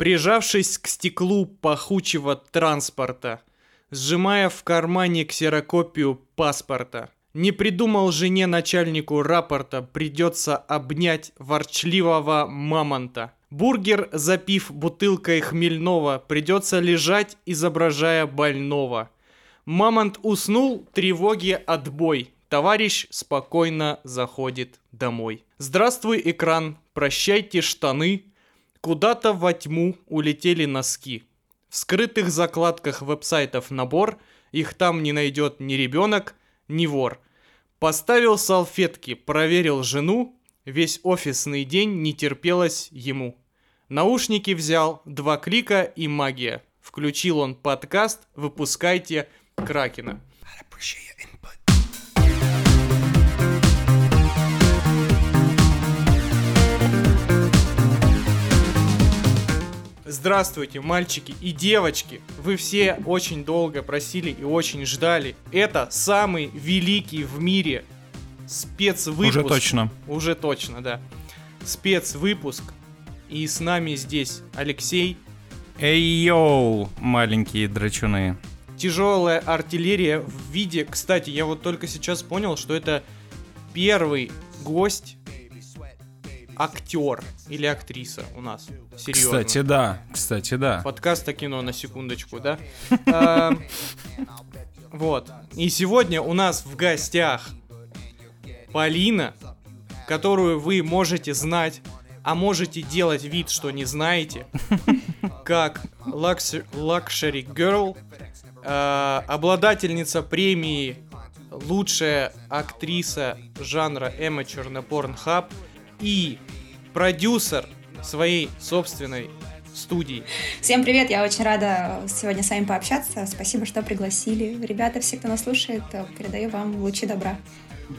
Прижавшись к стеклу пахучего транспорта, сжимая в кармане ксерокопию паспорта, не придумал жене начальнику рапорта, придется обнять ворчливого мамонта. Бургер, запив бутылкой хмельного, придется лежать, изображая больного. Мамонт уснул, тревоги отбой. Товарищ спокойно заходит домой. Здравствуй, экран, прощайте штаны. Куда-то во тьму улетели носки. В скрытых закладках веб-сайтов набор, их там не найдет ни ребенок, ни вор. Поставил салфетки, проверил жену, весь офисный день не терпелось ему. Наушники взял, два клика и магия. Включил он подкаст «Выпускайте Кракена». Здравствуйте, мальчики и девочки! Вы все очень долго просили и очень ждали. Это самый великий в мире спецвыпуск. Уже точно. Уже точно, да. Спецвыпуск. И с нами здесь Алексей. Эй, йоу, маленькие драчуны. Тяжелая артиллерия в виде... Кстати, я вот только сейчас понял, что это первый гость актер или актриса у нас. Серьезно. Кстати, да. Кстати, да. Подкаста кино на секундочку, да? А, вот. И сегодня у нас в гостях Полина, которую вы можете знать, а можете делать вид, что не знаете, как Luxury Girl, а, обладательница премии лучшая актриса жанра Amateur на Pornhub и продюсер своей собственной студии. Всем привет, я очень рада сегодня с вами пообщаться. Спасибо, что пригласили. Ребята, все, кто нас слушает, передаю вам лучи добра.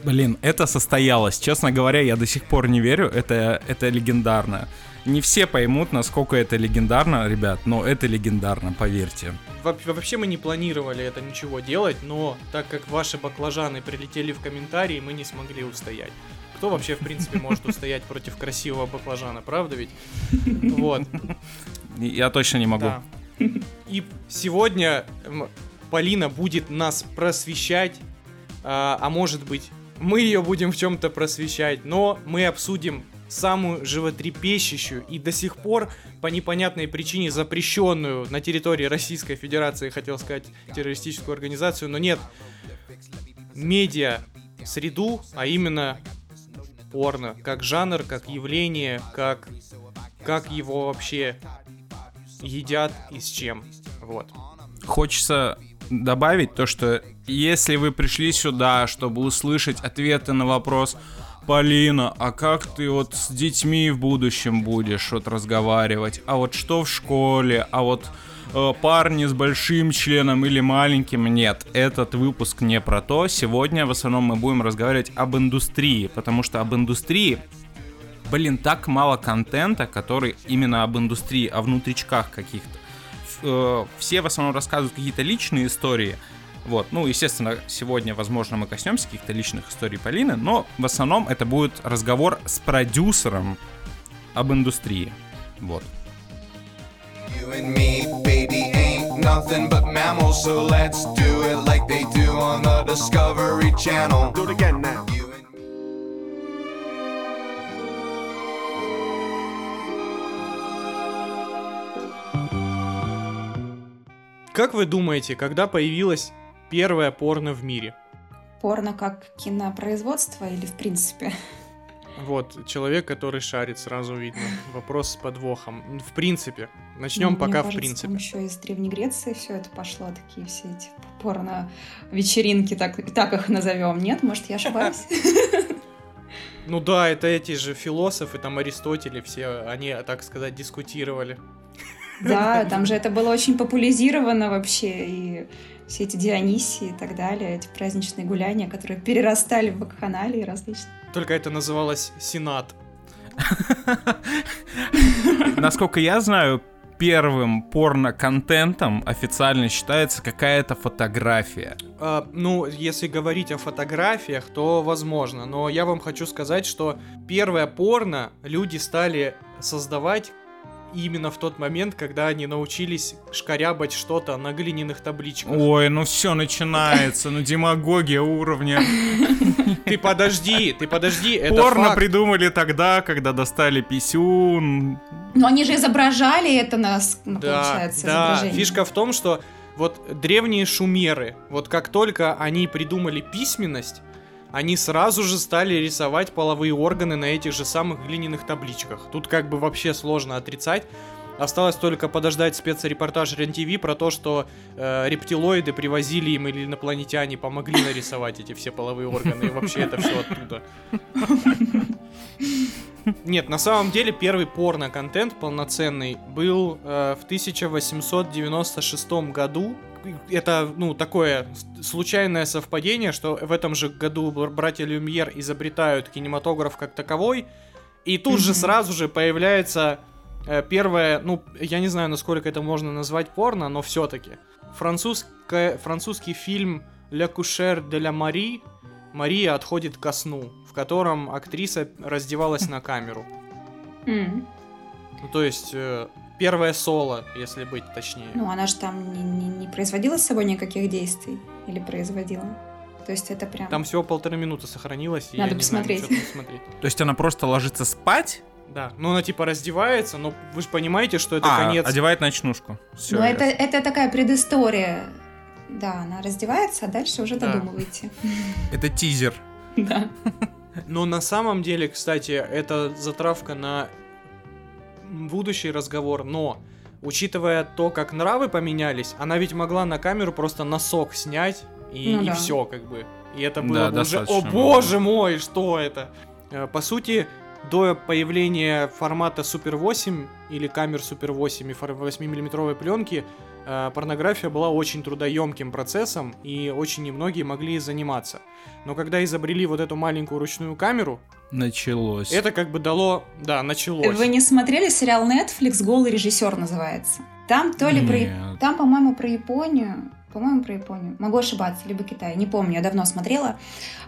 Блин, это состоялось. Честно говоря, я до сих пор не верю. Это, это легендарно. Не все поймут, насколько это легендарно, ребят, но это легендарно, поверьте. Во вообще мы не планировали это ничего делать, но так как ваши баклажаны прилетели в комментарии, мы не смогли устоять. Кто вообще, в принципе, может устоять против красивого баклажана, правда ведь? Вот. Я точно не могу. Да. И сегодня Полина будет нас просвещать, а, а может быть, мы ее будем в чем-то просвещать, но мы обсудим самую животрепещущую и до сих пор по непонятной причине запрещенную на территории Российской Федерации, хотел сказать, террористическую организацию, но нет, медиа среду, а именно порно, как жанр, как явление, как, как его вообще едят и с чем. Вот. Хочется добавить то, что если вы пришли сюда, чтобы услышать ответы на вопрос, Полина, а как ты вот с детьми в будущем будешь вот разговаривать? А вот что в школе? А вот парни с большим членом или маленьким? Нет, этот выпуск не про то. Сегодня в основном мы будем разговаривать об индустрии, потому что об индустрии блин, так мало контента, который именно об индустрии, о внутричках каких-то. Э, все в основном рассказывают какие-то личные истории, вот, ну, естественно, сегодня, возможно, мы коснемся каких-то личных историй Полины, но в основном это будет разговор с продюсером об индустрии. Вот. Nothing but mammals, so let's do it like they do on the Discovery Channel. Do it again now. Как вы думаете, когда появилась первое порно в мире. Порно как кинопроизводство или в принципе? Вот, человек, который шарит, сразу видно. Вопрос с подвохом. В принципе. Начнем ну, пока кажется, в принципе. Там еще из Древней Греции все это пошло, такие все эти порно-вечеринки, так, так их назовем. Нет, может, я ошибаюсь? Ну да, это эти же философы, там Аристотель, все, они, так сказать, дискутировали. Да, там же это было очень популяризировано вообще, и все эти Дионисии и так далее, эти праздничные гуляния, которые перерастали в вакханалии различные. Только это называлось Сенат. Насколько я знаю, первым порно-контентом официально считается какая-то фотография. А, ну, если говорить о фотографиях, то возможно. Но я вам хочу сказать, что первое порно люди стали создавать именно в тот момент, когда они научились шкарябать что-то на глиняных табличках. Ой, ну все начинается, ну демагогия уровня. Ты подожди, ты подожди, это Порно факт. придумали тогда, когда достали писюн. Но они же изображали это на, с- ну, Да, получается, да. Фишка в том, что вот древние шумеры, вот как только они придумали письменность, они сразу же стали рисовать половые органы на этих же самых глиняных табличках. Тут как бы вообще сложно отрицать. Осталось только подождать спецрепортаж РЕН-ТВ про то, что э, рептилоиды привозили им или инопланетяне помогли нарисовать эти все половые органы, и вообще это все оттуда. Нет, на самом деле первый порно-контент полноценный был э, в 1896 году. Это, ну, такое случайное совпадение, что в этом же году бр- братья Люмьер изобретают кинематограф как таковой, и тут же сразу же появляется э, первое, ну, я не знаю, насколько это можно назвать порно, но все-таки. французский фильм «Ля Кушер де ла Мари» Мария отходит ко сну, в котором актриса раздевалась на камеру. Ну, то есть, э, первое соло, если быть точнее. Ну, она же там не, не- не производила с собой никаких действий. Или производила. То есть это прям... Там всего полторы минуты сохранилось, и Надо я не знаю, посмотреть. То есть она просто ложится спать, Да, ну она типа раздевается, но вы же понимаете, что это а, конец. одевает ночнушку. Все. Но это, это такая предыстория. Да, она раздевается, а дальше уже Да. додумываете. это тизер. Да. Но на самом деле, кстати, это затравка на будущий разговор, но учитывая то, как нравы поменялись, она ведь могла на камеру просто носок снять и, Ну да. все, как бы. И это Да, было бы уже, о было. боже мой, что это? Э, По сути, до появления формата Super 8 или камер Super 8 и 8-миллиметровой пленки, порнография была очень трудоемким процессом, и очень немногие могли заниматься. Но когда изобрели вот эту маленькую ручную камеру, Началось. это как бы дало, да, началось. Вы не смотрели сериал Netflix «Голый режиссер» называется? Там то ли про... Нет. Там, по-моему, про Японию. По-моему, про Японию. Могу ошибаться, либо Китай. Не помню, я давно смотрела.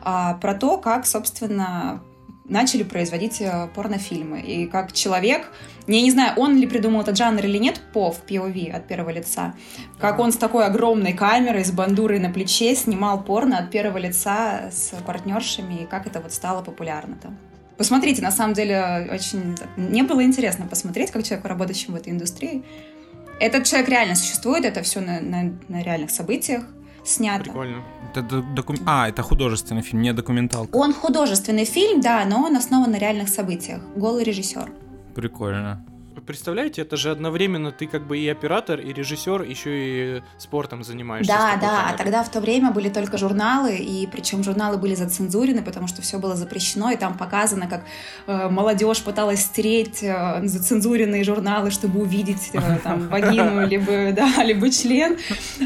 А, про то, как, собственно, начали производить э, порнофильмы. И как человек... Я не знаю, он ли придумал этот жанр или нет, по POV от первого лица. Как он с такой огромной камерой, с бандурой на плече снимал порно от первого лица с партнершами, и как это вот стало популярно там. Посмотрите, на самом деле, очень... Мне было интересно посмотреть, как человеку, работающему в этой индустрии. Этот человек реально существует, это все на, на- на реальных событиях снято. Прикольно. Это докум- А, это художественный фильм, не документалка. Он художественный фильм, да, но он основан на реальных событиях. Голый режиссер. Прикольно. Представляете, это же одновременно ты как бы и оператор, и режиссер, еще и спортом занимаешься. Да, да, а камерой. тогда в то время были только журналы, и причем журналы были зацензурены, потому что все было запрещено, и там показано, как э, молодежь пыталась стереть э, зацензуренные журналы, чтобы увидеть э, там вагину, либо, да, либо член.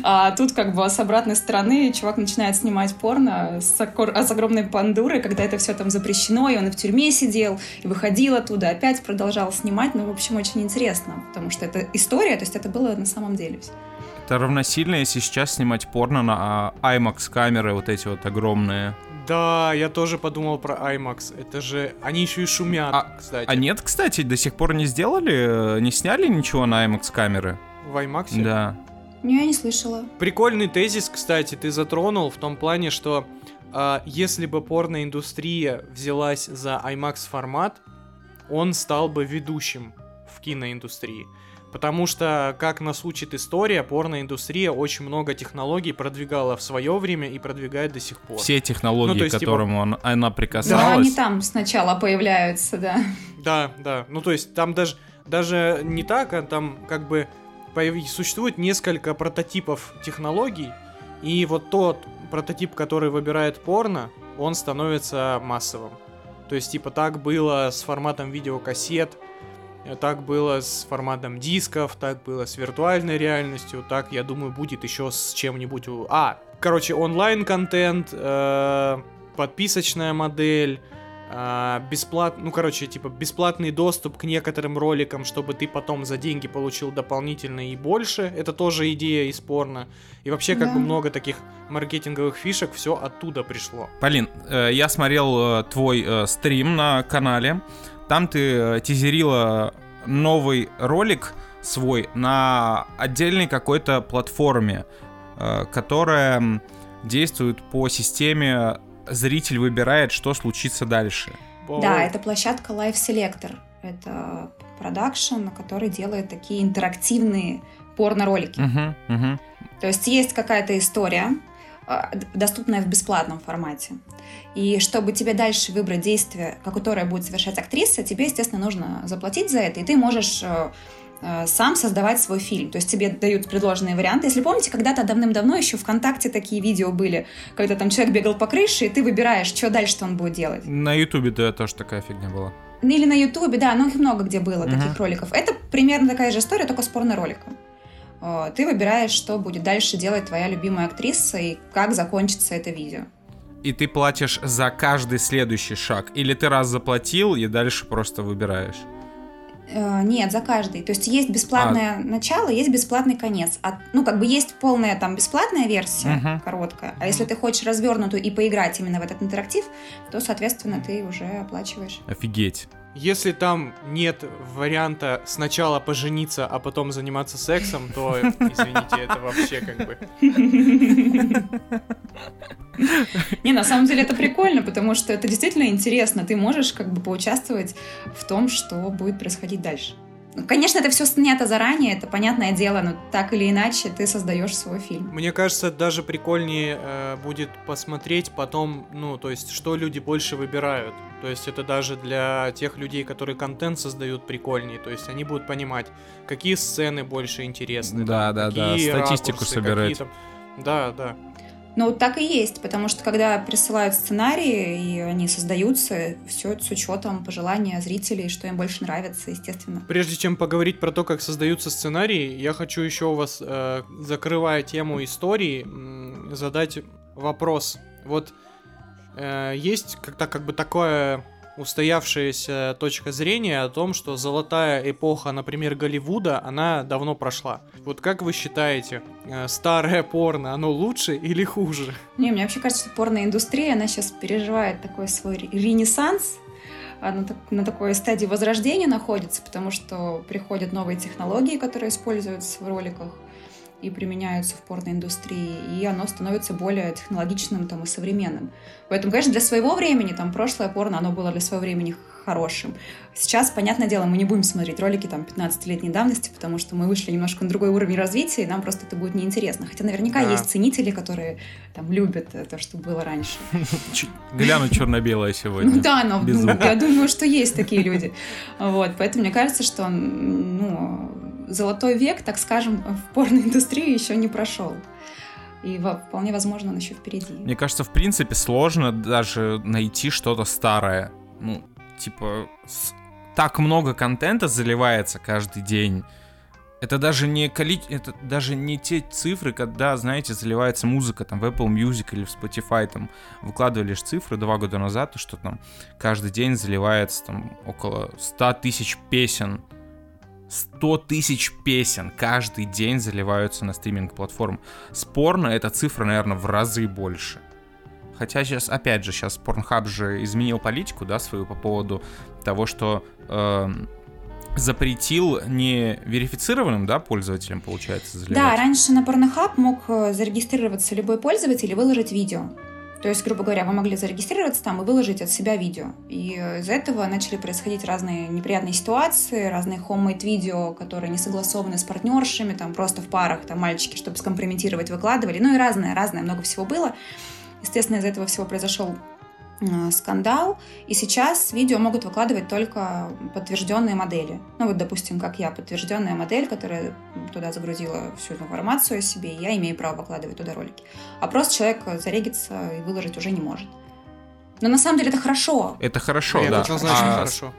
А тут как бы с обратной стороны чувак начинает снимать порно с, а с огромной пандурой, когда это все там запрещено, и он и в тюрьме сидел, и выходил оттуда, опять продолжал снимать, ну, в общем, очень интересно, потому что это история, то есть это было на самом деле. Это равносильно, если сейчас снимать порно на а, IMAX камеры, вот эти вот огромные. Да, я тоже подумал про IMAX. Это же... Они еще и шумят, А- кстати. А нет, кстати, до сих пор не сделали, э, не сняли ничего на IMAX камеры? В IMAX? Да. Не, я не слышала. Прикольный тезис, кстати, ты затронул в том плане, что а, если бы порноиндустрия взялась за IMAX формат, он стал бы ведущим в киноиндустрии. Потому что, как нас учит история, порноиндустрия очень много технологий продвигала в свое время и продвигает до сих пор. Все технологии, Ну, то к есть, типа- которым он- она Да, прикасалась. они там сначала появляются, да. Да, да. Ну, то есть там даже, даже не так, а там как бы появ- существует несколько прототипов технологий, и вот тот прототип, который выбирает порно, он становится массовым. То есть, типа, так было с форматом видеокассет, так было с форматом дисков, так было с виртуальной реальностью, так, я думаю, будет еще с чем-нибудь... у- А, короче, онлайн-контент, э, подписочная модель, бесплатный, ну, короче, типа, бесплатный доступ к некоторым роликам, чтобы ты потом за деньги получил дополнительно и больше. Это тоже идея из порно. И вообще, как Да. бы много таких маркетинговых фишек, все оттуда пришло. Полин, э, я смотрел э, твой э, стрим на канале. Там ты э, тизерила новый ролик свой на отдельной какой-то платформе, э, которая действует по системе зритель выбирает, что случится дальше. Да, это площадка Live Selector. Это продакшн, который делает такие интерактивные порно-ролики. Угу, угу. То есть есть какая-то история, доступная в бесплатном формате. И чтобы тебе дальше выбрать действие, которое будет совершать актриса, тебе, естественно, нужно заплатить за это, и ты можешь э, э, сам создавать свой фильм. То есть тебе дают предложенные варианты. Если помните, когда-то давным-давно еще ВКонтакте такие видео были, когда там человек бегал по крыше, и ты выбираешь, что дальше он будет делать. На Ютубе да, тоже такая фигня была. Или на Ютубе, да, но их много где было, uh-huh. таких роликов. Это примерно такая же история, только с порно-роликом. Ты выбираешь, что будет дальше делать твоя любимая актриса и как закончится это видео. И ты платишь за каждый следующий шаг? Или ты раз заплатил и дальше просто выбираешь? Э, нет, за каждый. То есть есть бесплатное а... начало, есть бесплатный конец. А, ну, как бы есть полная там бесплатная версия, uh-huh. короткая. А если ты хочешь развернутую и поиграть именно в этот интерактив, то, соответственно, ты уже оплачиваешь. Офигеть. Если там нет варианта сначала пожениться, а потом заниматься сексом, то, извините, это вообще как бы... Не, на самом деле это прикольно, потому что это действительно интересно. Ты можешь как бы поучаствовать в том, что будет происходить дальше. Ну, конечно, это все снято заранее, это понятное дело, но так или иначе ты создаешь свой фильм. Мне кажется, даже прикольнее э, будет посмотреть потом, ну, то есть, что люди больше выбирают. То есть, это даже для тех людей, которые контент создают прикольнее. То есть, они будут понимать, какие сцены больше интересны. Да, да, да, статистику ракурсы, собирать. Да, да. Ну, так и есть, потому что когда присылают сценарии, и они создаются, все с учетом пожелания зрителей, что им больше нравится, естественно. Прежде чем поговорить про то, как создаются сценарии, я хочу еще у вас, э, закрывая тему истории, задать вопрос. Вот э, есть как-то как бы такое устоявшаяся точка зрения о том, что золотая эпоха, например, Голливуда, она давно прошла. Вот как вы считаете, э, старое порно, оно лучше или хуже? Не, мне вообще кажется, что порноиндустрия, она сейчас переживает такой свой ренессанс, на, на такой стадии возрождения находится, потому что приходят новые технологии, которые используются в роликах и применяются в порноиндустрии, и оно становится более технологичным там, и современным. Поэтому, конечно, для своего времени, там, прошлое порно, оно было для своего времени хорошим. Сейчас, понятное дело, мы не будем смотреть ролики там 15-летней давности, потому что мы вышли немножко на другой уровень развития, и нам просто это будет неинтересно. Хотя наверняка да. есть ценители, которые там любят то, что было раньше. Гляну черно-белое сегодня. Ну да, но ну, я думаю, что есть такие люди. Вот, поэтому мне кажется, что ну, золотой век, так скажем, в порноиндустрии еще не прошел. И вполне возможно, он еще впереди. Мне кажется, в принципе, сложно даже найти что-то старое. Ну, типа, так много контента заливается каждый день. Это даже не коли... это даже не те цифры, когда, знаете, заливается музыка там в Apple Music или в Spotify, там выкладывали лишь цифры два года назад, что там каждый день заливается там около 100 тысяч песен 100 тысяч песен каждый день заливаются на стриминг-платформ. Спорно, эта цифра, наверное, в разы больше. Хотя сейчас, опять же, сейчас Pornhub же изменил политику, да, свою по поводу того, что э, запретил не верифицированным, да, пользователям, получается, заливать. Да, раньше на Pornhub мог э, зарегистрироваться любой пользователь и выложить видео. То есть, грубо говоря, вы могли зарегистрироваться там и выложить от себя видео. И из-за этого начали происходить разные неприятные ситуации, разные homemade видео, которые не согласованы с партнершами, там просто в парах, там мальчики, чтобы скомпрометировать, выкладывали. Ну и разное, разное, много всего было. Естественно, из-за этого всего произошел скандал, и сейчас видео могут выкладывать только подтвержденные модели. Ну вот, допустим, как я, подтвержденная модель, которая туда загрузила всю информацию о себе, и я имею право выкладывать туда ролики. А просто человек зарегится и выложить уже не может. Но на самом деле это хорошо. Это хорошо, это да. Это значит а, хорошо.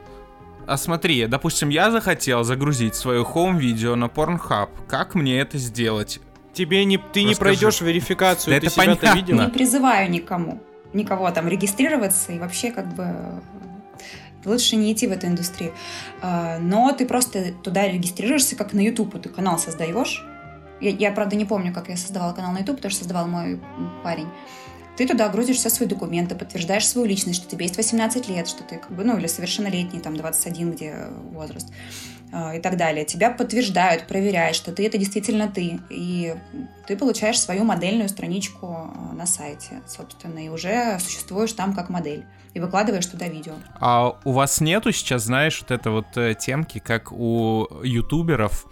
А смотри, допустим, я захотел загрузить свое home-видео на Pornhub. Как мне это сделать? Тебе не, ты Расскажи. не пройдешь верификацию, да ты это себя-то видел? Не призываю никому никого там регистрироваться и вообще как бы лучше не идти в эту индустрию. А, но ты просто туда регистрируешься, как на YouTube, ты канал создаешь. Я, я, правда, не помню, как я создавала канал на YouTube, потому что создавал мой парень. ты туда грузишь все свои документы, подтверждаешь свою личность, что тебе есть 18 лет, что ты как бы, ну, или совершеннолетний, там, 21, где возраст и так далее. Тебя подтверждают, проверяют, что ты это действительно ты. И ты получаешь свою модельную страничку а, на сайте, собственно, и уже существуешь там как модель. И выкладываешь туда видео. А у вас нету сейчас, знаешь, вот это вот э, темки, как у ютуберов,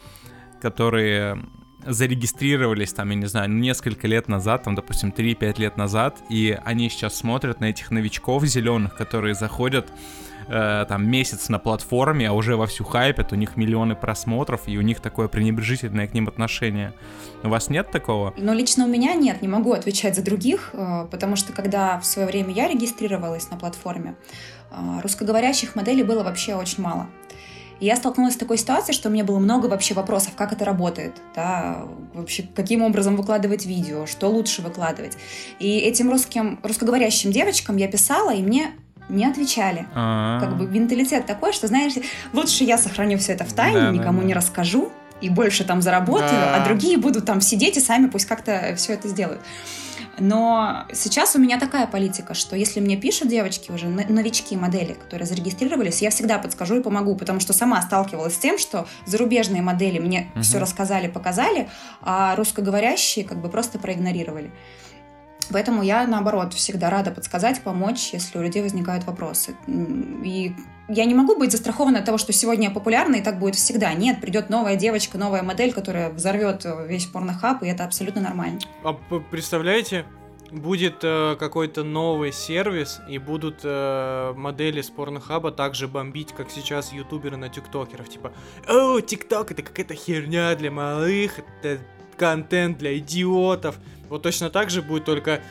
которые зарегистрировались там, я не знаю, несколько лет назад, там, допустим, 3-5 лет назад, и они сейчас смотрят на этих новичков зеленых, которые заходят э, там месяц на платформе, а уже вовсю хайпят, у них миллионы просмотров, и у них такое пренебрежительное к ним отношение. У вас нет такого? Ну, лично у меня нет, не могу отвечать за других, э, потому что когда в свое время я регистрировалась на платформе, э, русскоговорящих моделей было вообще очень мало. И я столкнулась с такой ситуацией, что у меня было много вообще вопросов, как это работает, да, вообще каким образом выкладывать видео, что лучше выкладывать. И этим русским, русскоговорящим девочкам я писала, и мне не отвечали. А-а-а. Как бы менталитет такой, что, знаешь, лучше я сохраню все это в тайне, да, никому да, да. не расскажу, и больше там заработаю, да. а другие будут там сидеть и сами пусть как-то все это сделают. Но сейчас у меня такая политика, что если мне пишут девочки уже, новички модели, которые зарегистрировались, я всегда подскажу и помогу, потому что сама сталкивалась с тем, что зарубежные модели мне угу. все рассказали, показали, а русскоговорящие как бы просто проигнорировали. Поэтому я, наоборот, всегда рада подсказать, помочь, если у людей возникают вопросы. И я не могу быть застрахована от того, что сегодня я популярна, и так будет всегда. Нет, придет новая девочка, новая модель, которая взорвет весь порнохаб, и это абсолютно нормально. А представляете, будет э, какой-то новый сервис, и будут э, модели с порнохаба также бомбить, как сейчас ютуберы на тиктокеров. Типа, о, TikTok это какая-то херня для малых, это контент для идиотов. Вот точно так же будет, только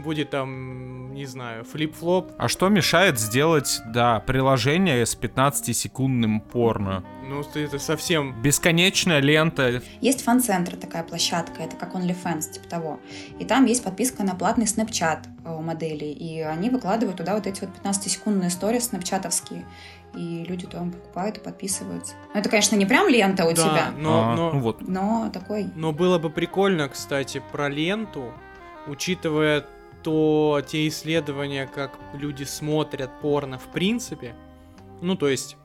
будет там, не знаю, flip-flop. А что мешает сделать, да, приложение с 15-секундным порно? Ну, это совсем... Бесконечная лента. Есть FanCentro, такая площадка, это как OnlyFans, типа того. И там есть подписка на платный Snapchat у моделей, и они выкладывают туда вот эти вот 15-секундные истории снапчатовские и люди там покупают и подписываются. Ну, это, конечно, не прям лента у да, тебя. Но, а, но, ну вот. но такой. Но было бы прикольно, кстати, про ленту, учитывая то те исследования, как люди смотрят порно в принципе. Ну, то есть.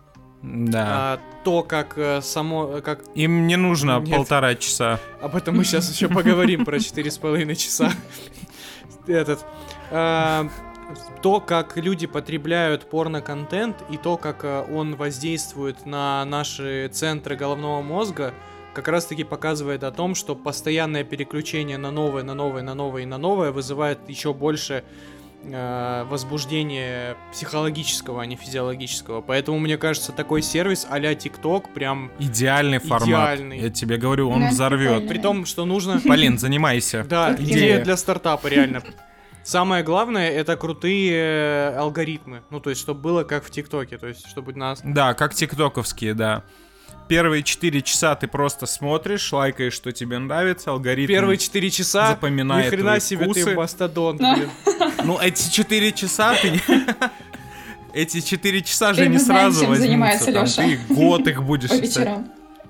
Да. А, то, как э, само. Как... Им не нужно Нет. полтора часа. Об этом мы сейчас еще поговорим про четыре с половиной часа. Этот. А, то, как люди потребляют порно-контент и то, как э, он воздействует на наши центры головного мозга, как раз-таки показывает о том, что постоянное переключение на новое, на новое, на новое и на новое вызывает еще больше э, возбуждения психологического, а не физиологического. Поэтому, мне кажется, такой сервис а-ля TikTok прям... Идеальный формат. Идеальный. Я тебе говорю, он взорвет. При том, что нужно... Полин, занимайся. Да, идея для стартапа, реально. Самое главное это крутые алгоритмы. Ну, то есть, чтобы было как в ТикТоке, то есть, чтобы нас. Да, как тиктоковские, да. Первые 4 часа ты просто смотришь, лайкаешь, что тебе нравится, алгоритм Первые 4 часа запоминает Ни хрена себе вкусы. ты мастодонт, блин. Ну, эти 4 часа ты... Эти 4 часа же не сразу возьмутся. Ты год их будешь.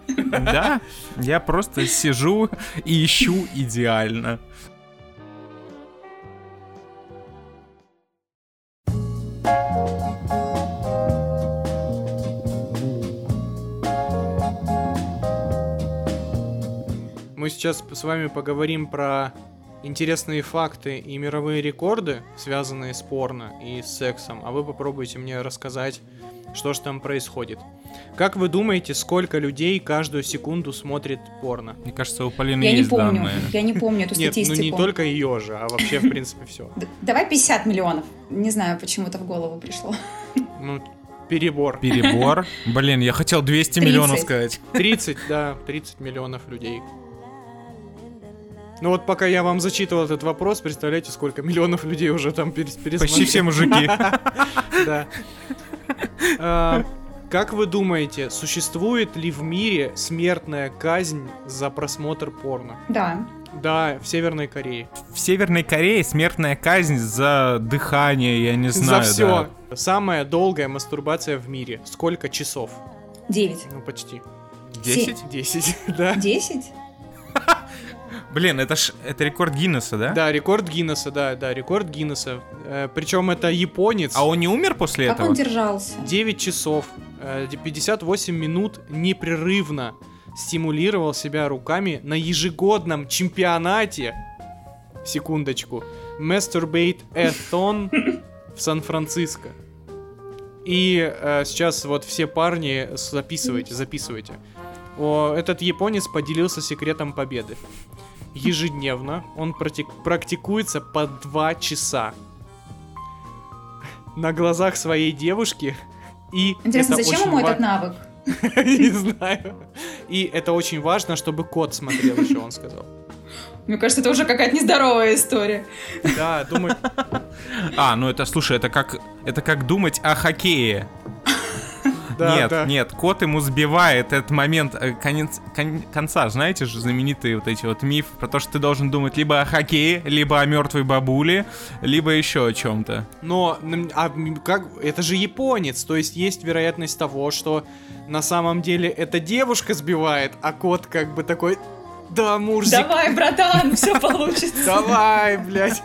Да, я просто сижу и ищу идеально. Мы сейчас с вами поговорим про интересные факты и мировые рекорды, связанные с порно и с сексом, а вы попробуйте мне рассказать, что же там происходит. Как вы думаете, сколько людей каждую секунду смотрит порно? Мне кажется, у Полины я есть не помню, данные. Я не помню эту статистику. Нет, ну не только ее же, а вообще, в принципе, все. Давай 50 миллионов. Не знаю, почему-то в голову пришло. Ну, перебор. Перебор? Блин, я хотел 200 миллионов сказать. 30, да, 30 миллионов людей. Ну вот пока я вам зачитывал этот вопрос, представляете, сколько миллионов людей уже там пересмотрели. Почти все мужики. Да. А, как вы думаете, существует ли в мире смертная казнь за просмотр порно? Да. Да, в Северной Корее. В Северной Корее смертная казнь за дыхание, я не знаю. За все. Да. Самая долгая мастурбация в мире. Сколько часов? Девять. Ну, почти. Десять? Десять, да. Десять? Блин, это ж это рекорд Гиннесса, да? Да, рекорд Гиннесса, да, да, рекорд Гиннесса. Э, причем это японец. А он не умер после Как этого? он держался? 9 часов, э, 58 минут непрерывно стимулировал себя руками на ежегодном чемпионате, секундочку, Masturbate Athon в Сан-Франциско. И э, сейчас вот все парни записывайте, записывайте. О, этот японец поделился секретом победы. Ежедневно он практик- практикуется по 2 часа на глазах своей девушки. И Интересно, это зачем очень ему ва- этот навык? Не знаю. И это очень важно, чтобы кот смотрел, еще он сказал. Мне кажется, это уже какая-то нездоровая история. Да, думаю, А, ну это, слушай, это как, это как думать о хоккее. Да, нет, да. нет, кот ему сбивает этот момент э, конец, кон- конца. Знаете же знаменитые вот эти вот мифы про то, что ты должен думать либо о хоккее, либо о мертвой бабуле, либо еще о чем-то. Но а, как это же японец, то есть есть вероятность того, что на самом деле эта девушка сбивает, а кот как бы такой, да, Мурзик, Давай, братан, все получится. давай, блядь.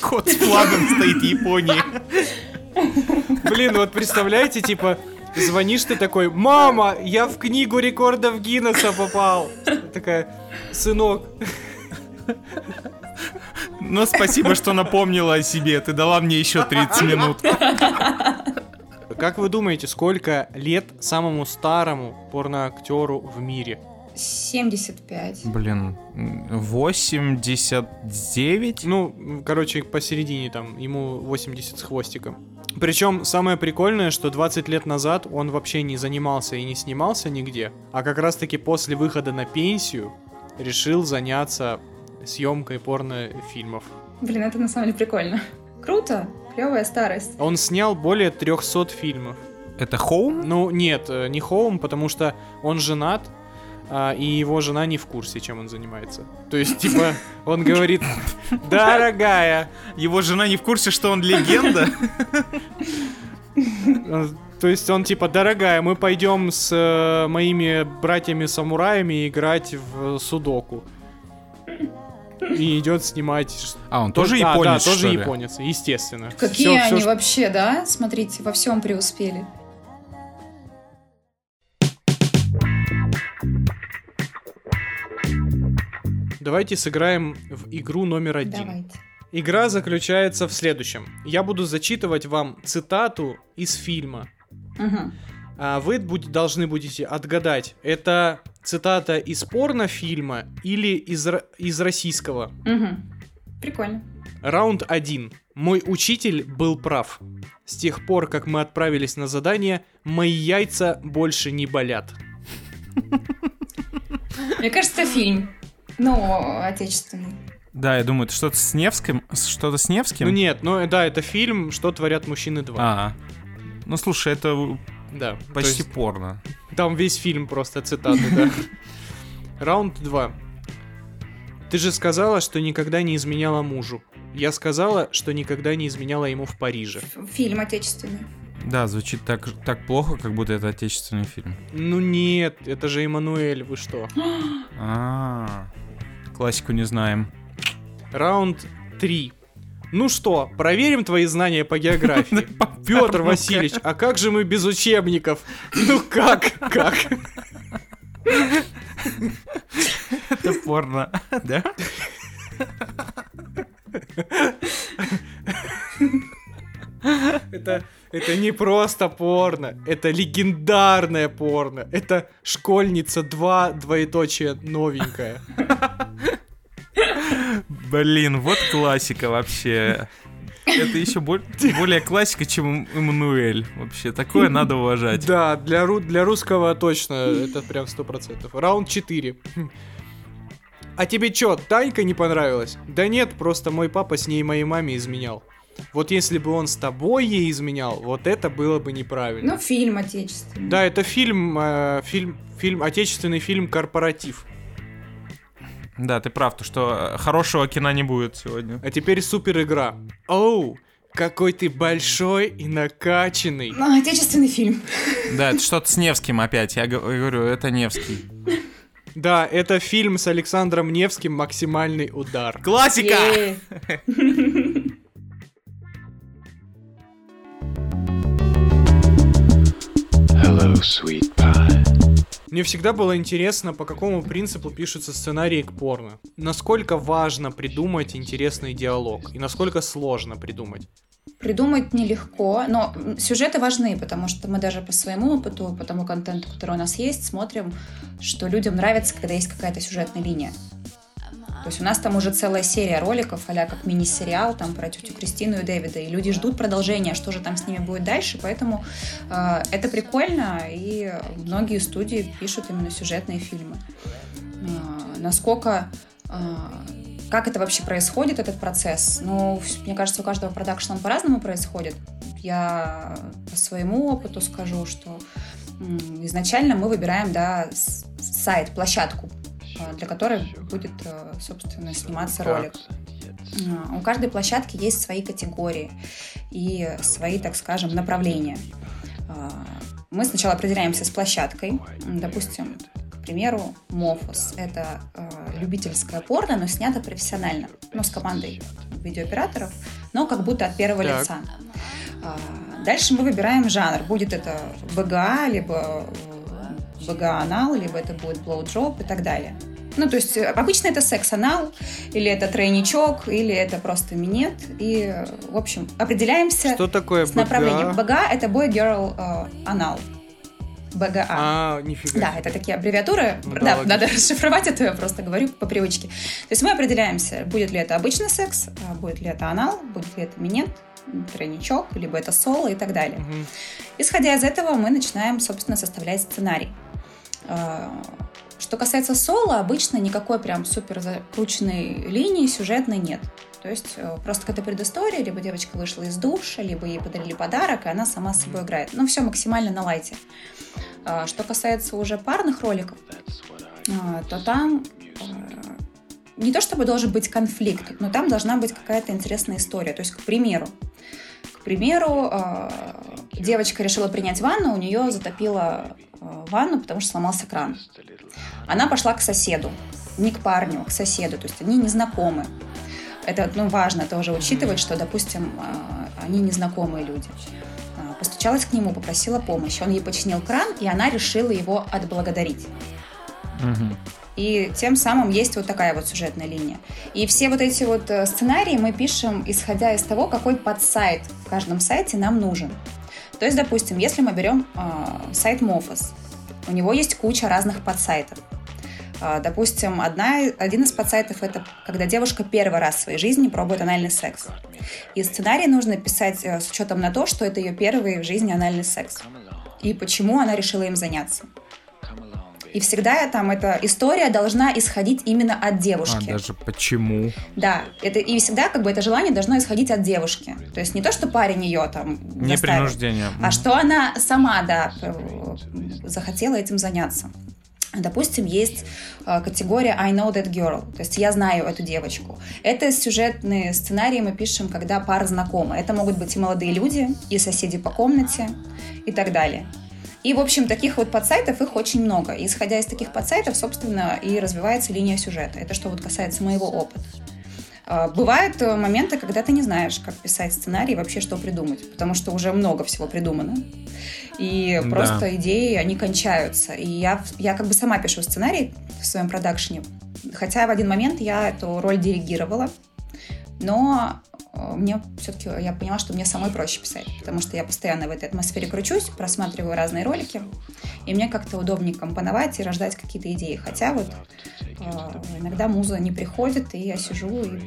Кот с флагом стоит Японии. Блин, вот представляете, типа, звонишь ты такой, мама, я в книгу рекордов Гиннесса попал. Такая, сынок, Но спасибо, что напомнила о себе. Ты дала мне еще 30 минут. Как вы думаете, сколько лет самому старому порноактеру в мире? 75. Блин, 89? Ну, короче, посередине там, ему 80 с хвостиком. Причем самое прикольное, что 20 лет назад он вообще не занимался и не снимался нигде, а как раз таки после выхода на пенсию решил заняться съемкой порнофильмов. Блин, это на самом деле прикольно. Круто, клевая старость. Он снял более 300 фильмов. Это Хоум? Ну, нет, э, не Хоум, потому что он женат, а, и его жена не в курсе, чем он занимается. То есть, типа, он говорит, дорогая, Его жена не в курсе, что он легенда? Э, То есть он типа, дорогая, мы пойдем с э, моими братьями-самураями играть в судоку. И идет снимать... А, он тоже Да, японец, Да, тоже что ли? японец, естественно. Какие всё, они ш- вообще, да? Смотрите, во всем преуспели. Давайте сыграем в игру номер один. Давайте. Игра заключается в следующем. Я буду зачитывать вам цитату из фильма. Мгм. А вы будь- должны будете отгадать, это цитата из порнофильма или из, из российского. Мгм. Прикольно. Раунд 1. Мой учитель был прав. С тех пор, как мы отправились на задание, мои яйца больше не болят. Мне кажется, фильм. Ну, отечественный. Да, я думаю, это что-то с Невским? Что-то с Невским? Ну нет, ну да, это фильм «Что творят мужчины 2». А, ну слушай, это Да, почти есть порно. там весь фильм просто цитаты, да. Раунд 2. Ты же сказала, что никогда не изменяла мужу. Я сказала, что никогда не изменяла ему в Париже. Фильм отечественный. Да, звучит так, так плохо, как будто это отечественный фильм. Ну нет, это же Эммануэль, вы что? А, классику не знаем. Раунд 3. Ну что, проверим твои знания по географии. Петр Васильевич, а как же мы без учебников? Ну как, как? Это порно, да? Это, это не просто порно, это легендарное порно. Это школьница 2, двоеточие новенькая. Блин, вот классика вообще. Это еще более классика, чем Эммануэль. Вообще, такое надо уважать. Да, для, ру- для русского точно это прям 100%. Раунд 4. А тебе чё, Танька не понравилась? Да нет, просто мой папа с ней моей маме изменял. Вот если бы он с тобой ей изменял, вот это было бы неправильно. Ну, фильм отечественный. Да, это фильм, э, фильм, фильм, отечественный фильм «Корпоратив». Да, ты прав, то что э, хорошего кино не будет сегодня. А теперь супер игра. Оу, какой ты большой и накачанный. Ну, отечественный фильм. Да, это что-то с Невским опять. Я говорю, это Невский. Да, это фильм с Александром Невским «Максимальный удар». Классика! Е. Мне всегда было интересно, по какому принципу пишутся сценарии к порно. Насколько важно придумать интересный диалог, и насколько сложно придумать. Придумать нелегко, но сюжеты важны, потому что мы даже по своему опыту, по тому контенту, который у нас есть, смотрим, что людям нравится, когда есть какая-то сюжетная линия. То есть у нас там уже целая серия роликов, а как мини-сериал там про тетю Кристину и Дэвида, и люди ждут продолжения, что же там с ними будет дальше, поэтому э, это прикольно, и многие студии пишут именно сюжетные фильмы. Э, насколько э, как это вообще происходит, этот процесс? Ну, мне кажется, у каждого продакшена он по-разному происходит. Я по своему опыту скажу, что изначально мы выбираем, да, сайт, площадку, для которой будет, э, собственно, сниматься ролик. А, У каждой площадки есть свои категории и свои, так скажем, направления. Мы сначала определяемся с площадкой. Допустим, к примеру, Мофос. Это э, любительское порно, но снято профессионально. Ну, с командой видеооператоров, но как будто от первого Так. лица. Дальше мы выбираем жанр. Будет это БГА, либо БГА-анал, либо это будет блоудроп и так далее. Ну, то есть э, обычно это секс-анал, или это тройничок, или это просто минет. И, в общем, определяемся Что такое с направлением. БГА? Это boy girl э, анал. БГА. А, нифига. Да, это такие аббревиатуры. Ну да, да, логично. надо расшифровать это, я просто говорю по привычке. То есть мы определяемся, будет ли это обычный секс, а будет ли это анал, будет ли это минет, тройничок, либо это соло и так далее. Мгм. Исходя из этого, мы начинаем, собственно, составлять сценарий. А, Что касается соло, обычно никакой прям супер закрученной линии сюжетной нет. То есть э, просто какая-то предыстория, либо девочка вышла из душа, либо ей подарили подарок, и она сама с собой играет. Ну, все максимально на лайте. А, Что касается уже парных роликов, то там э, не то чтобы должен быть конфликт, но там должна быть какая-то интересная история. То есть, к примеру, к примеру, э, девочка решила принять ванну, у нее затопило э, ванну, потому что сломался кран. Она пошла к соседу, не к парню, а к соседу, то есть они не знакомы. Это ну, важно тоже учитывать, что, допустим, э, они незнакомые люди. Постучалась к нему, попросила помощи. Он ей починил кран, и она решила его отблагодарить. И тем самым есть вот такая вот сюжетная линия. И все вот эти вот э, сценарии мы пишем, исходя из того, какой подсайт в каждом сайте нам нужен. То есть, допустим, если мы берем э, сайт Mofos, у него есть куча разных подсайтов. Э, допустим, одна, один из подсайтов это когда девушка первый раз в своей жизни пробует анальный секс. И сценарий нужно писать э, с учетом на то, что это ее первый в жизни анальный секс. И почему она решила им заняться. И всегда там эта история должна исходить именно от А, девушки. даже почему? Да, это и всегда как бы это желание должно исходить от девушки. То есть не то, что парень ее там Не принуждение. а что она сама, да, э, захотела этим заняться. Допустим, есть э, категория I know that girl, то есть я знаю эту девочку. Это сюжетные сценарии мы пишем, когда пара знакомы. Это могут быть и молодые люди, и соседи по комнате, и так далее. И, в общем, таких вот подсайтов их очень много. И, исходя из таких подсайтов, собственно, и развивается линия сюжета. Это что вот касается моего опыта. А, Бывают э, моменты, когда ты не знаешь, как писать сценарий и вообще что придумать, потому что уже много всего придумано. И Да. просто идеи, они кончаются. И я, я как бы сама пишу сценарий в своем продакшне, хотя в один момент я эту роль диригировала, но мне все-таки, я поняла, что мне самой проще писать, потому что я постоянно в этой атмосфере кручусь, просматриваю разные ролики, и мне как-то удобнее компоновать и рождать какие-то идеи. Хотя вот э, иногда муза не приходит, и я сижу и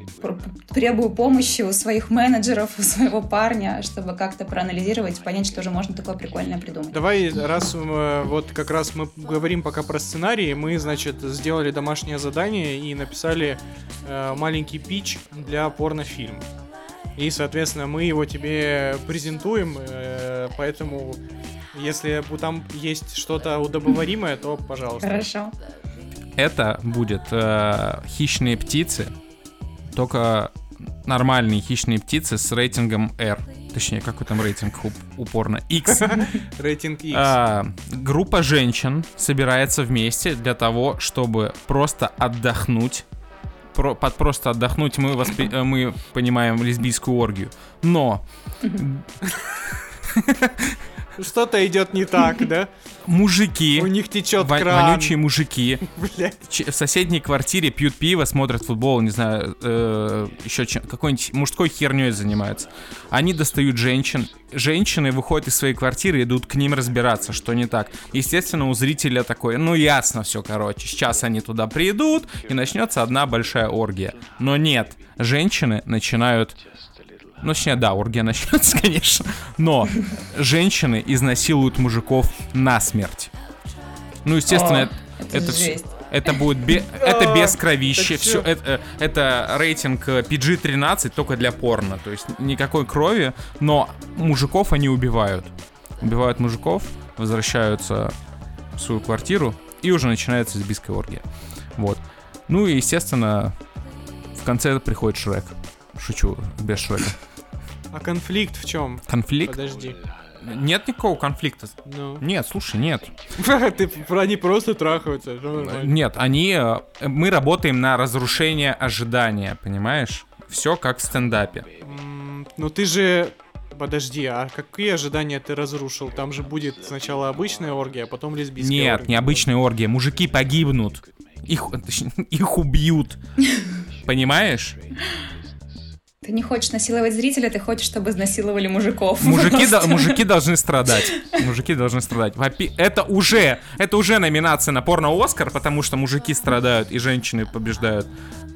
требую помощи у своих менеджеров, у своего парня, чтобы как-то проанализировать, понять, что же можно такое прикольное придумать. Давай, раз э, вот как раз мы говорим пока про сценарии, мы, значит, сделали домашнее задание и написали э, маленький пич для порнофильма. И, соответственно, мы его тебе презентуем, э, поэтому если там есть что-то удобоваримое, то пожалуйста. Хорошо. Это будет э, хищные птицы, только нормальные хищные птицы с рейтингом R. точнее, какой там рейтинг уп- упорно, X, Рейтинг X. а, группа женщин собирается вместе для того, чтобы просто отдохнуть. Про- под просто отдохнуть мы, воспри- э, мы понимаем лесбийскую оргию. Но Что-то идет не так, да? мужики, У них течет во- кран. вонючие мужики, Блядь. ч- в соседней квартире пьют пиво, смотрят футбол, не знаю, еще какой-нибудь мужской херней занимаются. Они достают женщин. Женщины выходят из своей квартиры и идут к ним разбираться, что не так. Естественно, у зрителя такое, ну ясно все, короче. Сейчас они туда придут, и начнется одна большая оргия. Но нет, женщины начинают ну, точнее, да, оргия начнется, конечно. Но женщины изнасилуют мужиков насмерть. Ну, естественно, О, это, это жесть. это будет бе- это без кровищи. так Все, это, э, это рейтинг э, PG-13 только для порно. То есть никакой крови, но мужиков они убивают. Убивают мужиков, возвращаются в свою квартиру, и уже начинается лесбийская оргия. Вот. Ну и, естественно, в конце приходит Шрек. Шучу, без Шрека. А конфликт в чем? Конфликт? Подожди. Нет никакого конфликта. Ну. Нет, слушай, нет. Ты они просто трахаются. Нет, они... э, Мы работаем на разрушение ожидания, понимаешь? Все как в стендапе. Ну ты же... Подожди, а какие ожидания ты разрушил? Там же будет сначала обычная оргия, а потом лесбийская Нет, оргия. необычная оргия. Мужики погибнут. Их, их убьют. Понимаешь? Ты не хочешь насиловать зрителя, ты хочешь, чтобы изнасиловали мужиков. Мужики, до- Просто. мужики должны страдать. Мужики должны страдать. Это уже, это уже номинация на порно-Оскар, потому что мужики страдают и женщины побеждают.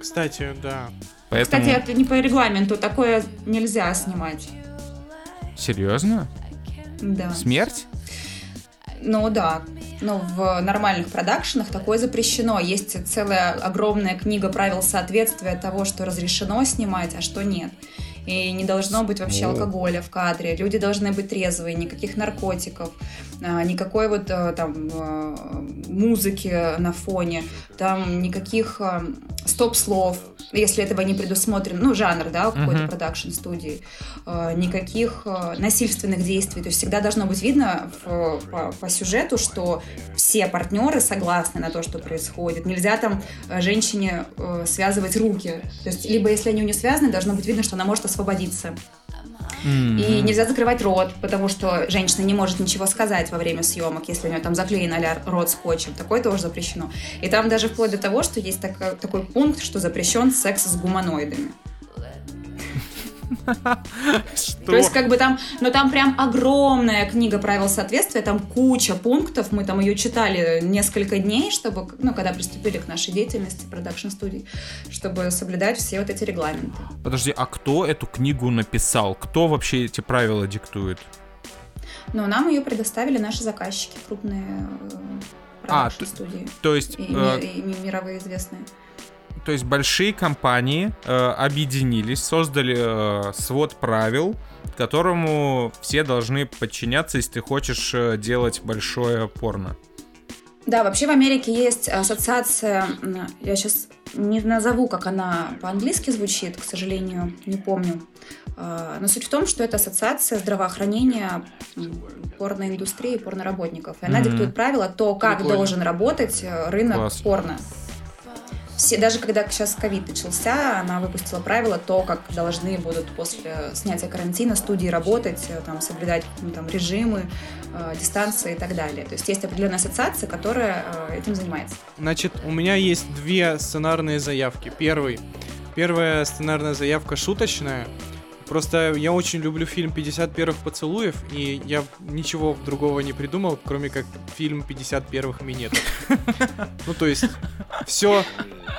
Кстати, да. Поэтому... Кстати, это не по регламенту, такое нельзя снимать. Серьезно? Да. Смерть? Ну да. Ну, в нормальных продакшенах такое запрещено. Есть целая огромная книга правил соответствия того, что разрешено снимать, а что нет. И не должно быть вообще алкоголя в кадре. Люди должны быть трезвые, никаких наркотиков, а, никакой вот а, там а, музыки на фоне, там никаких а, стоп-слов, если этого не предусмотрено, ну, жанр, да, какой-то продакшн-студии, а, никаких а, насильственных действий. То есть всегда должно быть видно в- по, по сюжету, что все партнеры согласны на то, что происходит. Нельзя там э, женщине э, связывать руки. То есть либо если они у нее связаны, должно быть видно, что она может освободиться. И нельзя закрывать рот, потому что женщина не может ничего сказать во время съемок, если у нее там заклеен а рот скотчем. Такое тоже запрещено. И там даже вплоть до того, что есть так- такой пункт, что запрещен секс с гуманоидами. То есть как бы там, но там прям огромная книга правил соответствия, там куча пунктов, мы там ее читали несколько дней, чтобы, ну, когда приступили к нашей деятельности продакшн-студий, чтобы соблюдать все вот эти регламенты. Подожди, а кто эту книгу написал? Кто вообще эти правила диктует? Но нам ее предоставили наши заказчики, крупные э, А, продакшн-студии. То есть, И, э, и ми- мировые известные. То есть большие компании э, объединились, создали э, свод правил, которому все должны подчиняться, если ты хочешь э, делать большое порно. Да, вообще в Америке есть ассоциация, я сейчас не назову, как она по-английски звучит, к сожалению, не помню. А, Но суть в том, что это ассоциация здравоохранения порноиндустрии и порноработников. И она Мгм. диктует правила то, как Прикольно. должен работать э, рынок Класс. порно. Все, даже когда сейчас ковид начался, она выпустила правила то, как должны будут после снятия карантина студии работать, э, там, соблюдать ну, там, режимы, э, дистанции и так далее. То есть есть определенная ассоциация, которая э, этим занимается. Значит, у меня есть две сценарные заявки. Первый. Первая сценарная заявка шуточная. Просто я очень люблю фильм «50 первых поцелуев», и я ничего другого не придумал, кроме как фильм «50 первых минетов». Ну, то есть, все,